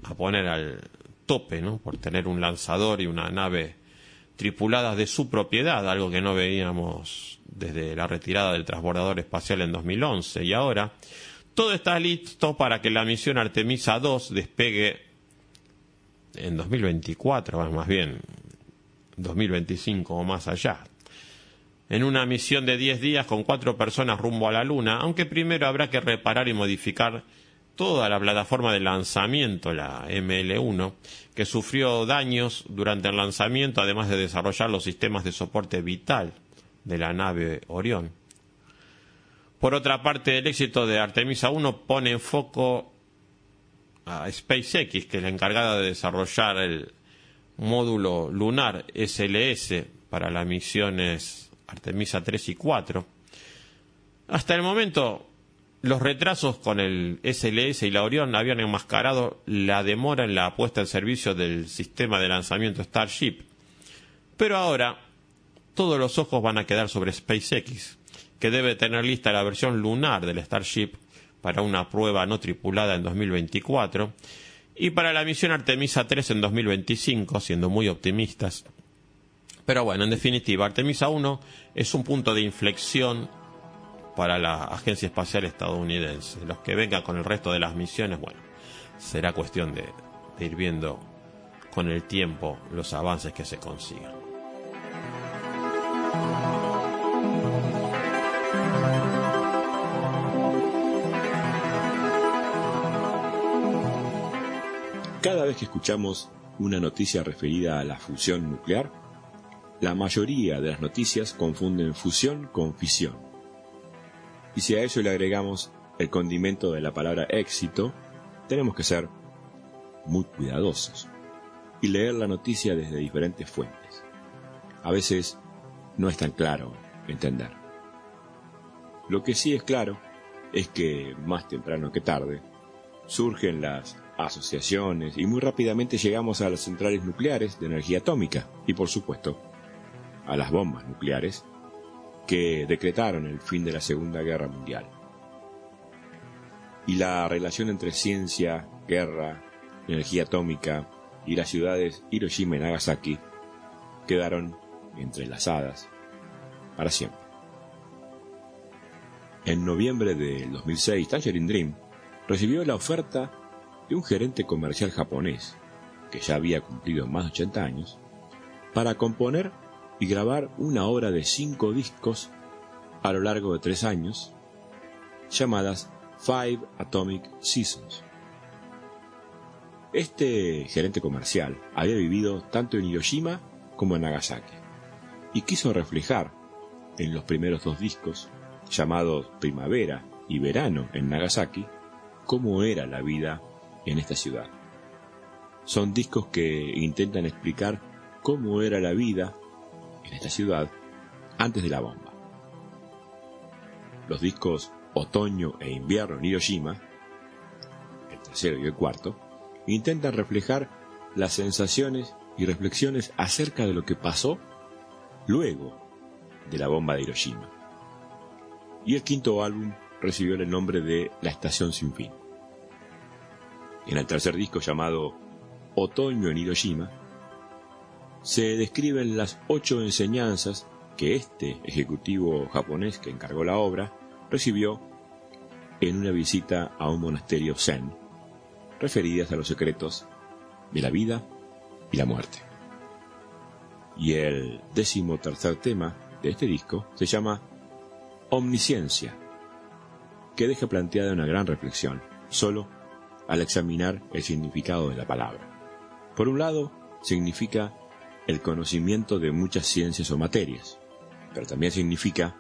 a poner al tope, ¿no? Por tener un lanzador y una nave tripuladas de su propiedad, algo que no veíamos desde la retirada del transbordador espacial en 2011. Y ahora, todo está listo para que la misión Artemisa 2 despegue en 2024, más bien 2025 o más allá en una misión de 10 días con cuatro personas rumbo a la Luna, aunque primero habrá que reparar y modificar toda la plataforma de lanzamiento, la ML1, que sufrió daños durante el lanzamiento, además de desarrollar los sistemas de soporte vital de la nave Orión. Por otra parte, el éxito de Artemisa 1 pone en foco a SpaceX, que es la encargada de desarrollar el módulo lunar SLS para las misiones Artemisa 3 y 4. Hasta el momento, los retrasos con el SLS y la Orión habían enmascarado la demora en la puesta en servicio del sistema de lanzamiento Starship. Pero ahora, todos los ojos van a quedar sobre SpaceX, que debe tener lista la versión lunar del Starship para una prueba no tripulada en 2024 y para la misión Artemisa 3 en 2025, siendo muy optimistas. Pero bueno, en definitiva, Artemisa 1 es un punto de inflexión para la Agencia Espacial Estadounidense. Los que vengan con el resto de las misiones, bueno, será cuestión de, de ir viendo con el tiempo los avances que se consigan. Cada vez que escuchamos una noticia referida a la fusión nuclear, la mayoría de las noticias confunden fusión con fisión. Y si a eso le agregamos el condimento de la palabra éxito, tenemos que ser muy cuidadosos y leer la noticia desde diferentes fuentes. A veces no es tan claro entender. Lo que sí es claro es que más temprano que tarde surgen las asociaciones y muy rápidamente llegamos a las centrales nucleares de energía atómica y por supuesto a las bombas nucleares que decretaron el fin de la Segunda Guerra Mundial. Y la relación entre ciencia, guerra, energía atómica y las ciudades Hiroshima y Nagasaki quedaron entrelazadas para siempre. En noviembre del 2006, Tangerine Dream recibió la oferta de un gerente comercial japonés, que ya había cumplido más de 80 años, para componer y grabar una obra de cinco discos a lo largo de tres años, llamadas Five Atomic Seasons. Este gerente comercial había vivido tanto en Hiroshima como en Nagasaki y quiso reflejar en los primeros dos discos, llamados Primavera y Verano en Nagasaki, cómo era la vida en esta ciudad. Son discos que intentan explicar cómo era la vida en esta ciudad antes de la bomba. Los discos Otoño e Invierno en Hiroshima, el tercero y el cuarto, intentan reflejar las sensaciones y reflexiones acerca de lo que pasó luego de la bomba de Hiroshima. Y el quinto álbum recibió el nombre de La Estación Sin Fin. En el tercer disco llamado Otoño en Hiroshima, se describen las ocho enseñanzas que este ejecutivo japonés que encargó la obra recibió en una visita a un monasterio zen, referidas a los secretos de la vida y la muerte. Y el décimo tercer tema de este disco se llama Omnisciencia, que deja planteada una gran reflexión, solo al examinar el significado de la palabra. Por un lado, significa el conocimiento de muchas ciencias o materias, pero también significa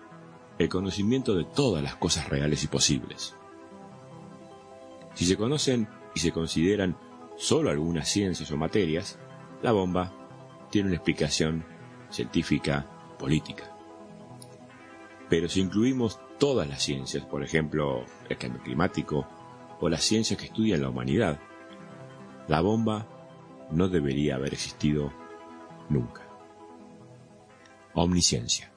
el conocimiento de todas las cosas reales y posibles. Si se conocen y se consideran solo algunas ciencias o materias, la bomba tiene una explicación científica política. Pero si incluimos todas las ciencias, por ejemplo, el cambio climático o las ciencias que estudian la humanidad, la bomba no debería haber existido nunca. Omnisciencia.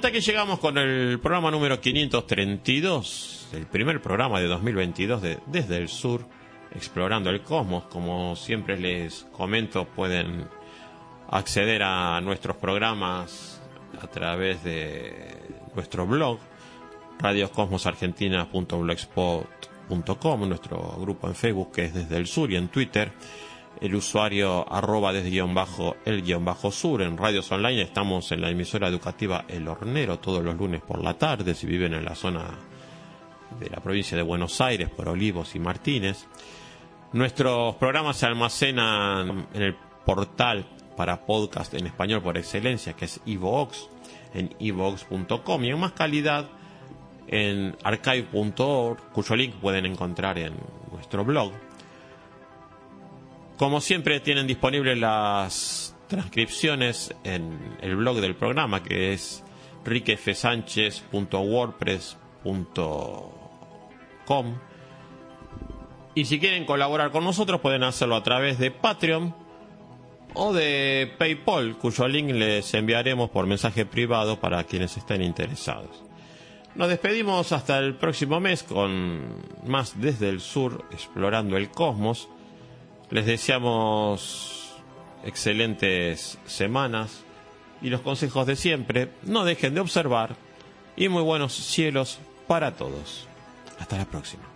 Hasta que llegamos con el programa número 532, el primer programa de 2022 de Desde el Sur, explorando el cosmos. Como siempre les comento, pueden acceder a nuestros programas a través de nuestro blog, radioscosmosargentina.blogspot.com, nuestro grupo en Facebook que es Desde el Sur y en Twitter el usuario arroba desde guion bajo el guion bajo sur. En radios online estamos en la emisora educativa El Hornero todos los lunes por la tarde si viven en la zona de la provincia de Buenos Aires por Olivos y Martínez. Nuestros programas se almacenan en el portal para podcast en español por excelencia que es iVoox en iVoox.com y en más calidad en archive.org cuyo link pueden encontrar en nuestro blog como siempre tienen disponibles las transcripciones en el blog del programa que es riquefesánchez.wordpress.com y si quieren colaborar con nosotros pueden hacerlo a través de Patreon o de PayPal, cuyo link les enviaremos por mensaje privado para quienes estén interesados. Nos despedimos hasta el próximo mes con más desde el sur explorando el cosmos. Les deseamos excelentes semanas y los consejos de siempre. No dejen de observar y muy buenos cielos para todos. Hasta la próxima.